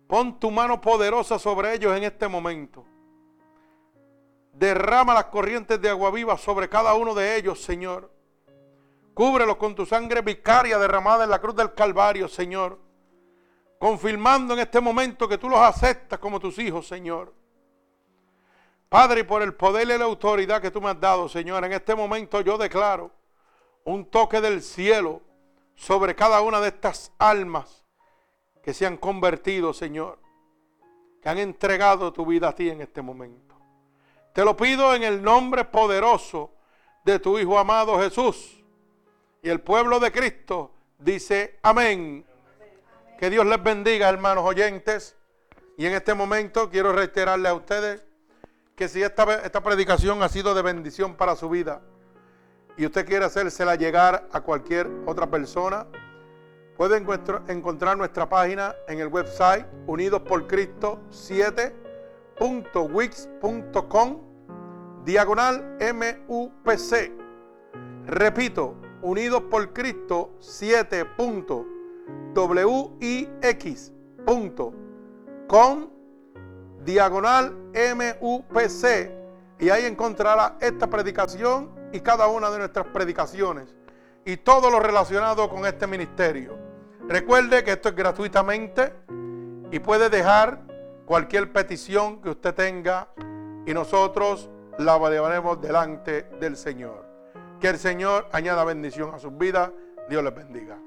Pon tu mano poderosa sobre ellos en este momento. Derrama las corrientes de agua viva sobre cada uno de ellos, Señor. Cúbrelos con tu sangre vicaria derramada en la cruz del Calvario, Señor confirmando en este momento que tú los aceptas como tus hijos, Señor. Padre, por el poder y la autoridad que tú me has dado, Señor, en este momento yo declaro un toque del cielo sobre cada una de estas almas que se han convertido, Señor, que han entregado tu vida a ti en este momento. Te lo pido en el nombre poderoso de tu Hijo amado Jesús. Y el pueblo de Cristo dice, amén que Dios les bendiga, hermanos oyentes. Y en este momento quiero reiterarle a ustedes que si esta, esta predicación ha sido de bendición para su vida y usted quiere hacérsela llegar a cualquier otra persona, puede encontrar nuestra página en el website unidosporcristo7.wix.com diagonal MUPC. Repito, Unidos por Cristo 7 wix.com diagonal MUPC y ahí encontrará esta predicación y cada una de nuestras predicaciones y todo lo relacionado con este ministerio. Recuerde que esto es gratuitamente y puede dejar cualquier petición que usted tenga y nosotros la llevaremos delante del Señor. Que el Señor añada bendición a sus vidas. Dios les bendiga.